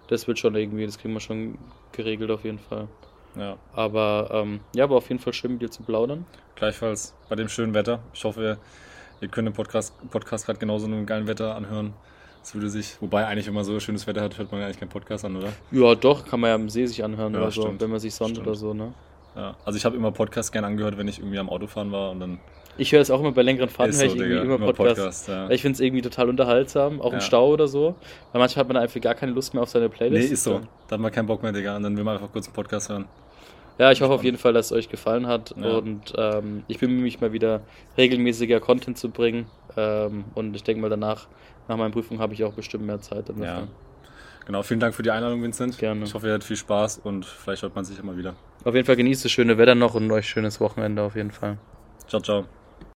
Das wird schon irgendwie, das kriegen wir schon geregelt auf jeden Fall. Ja, Aber ähm, ja, war auf jeden Fall schön mit dir zu plaudern. gleichfalls bei dem schönen Wetter. Ich hoffe, ihr könnt den Podcast, Podcast gerade genauso in einem geilen Wetter anhören. Es würde sich, wobei eigentlich, wenn man so schönes Wetter hat, hört man ja eigentlich keinen Podcast an, oder? Ja, doch, kann man ja am See sich anhören Ja, oder so, stimmt. wenn man sich sonnt Stimmt. oder so, ne? Ja. Also ich habe immer Podcasts gern angehört, wenn ich irgendwie am Autofahren war und dann Ich höre es auch immer bei längeren Fahrten, höre so, ich irgendwie Digga, immer Podcast. ja. Ich finde es irgendwie total unterhaltsam, auch im Ja. Stau oder so. Weil manchmal hat man einfach gar keine Lust mehr auf seine Nee, Playlist. ist so. Da hat man keinen Bock mehr, Digga. Und dann will man einfach kurz einen Podcast hören. Ja, ich hoffe auf jeden Fall, dass es euch gefallen hat. Ja. Und ähm, ich bemühe mich mal wieder regelmäßiger Content zu bringen. Ähm, und ich denke mal danach, nach meiner Prüfung habe ich auch bestimmt mehr Zeit. dann Ja. Genau, vielen Dank für die Einladung, Vincent. Gerne. Ich hoffe, ihr hattet viel Spaß und vielleicht hört man sich immer wieder. Auf jeden Fall genießt das schöne Wetter noch und euch schönes Wochenende auf jeden Fall. Ciao, ciao.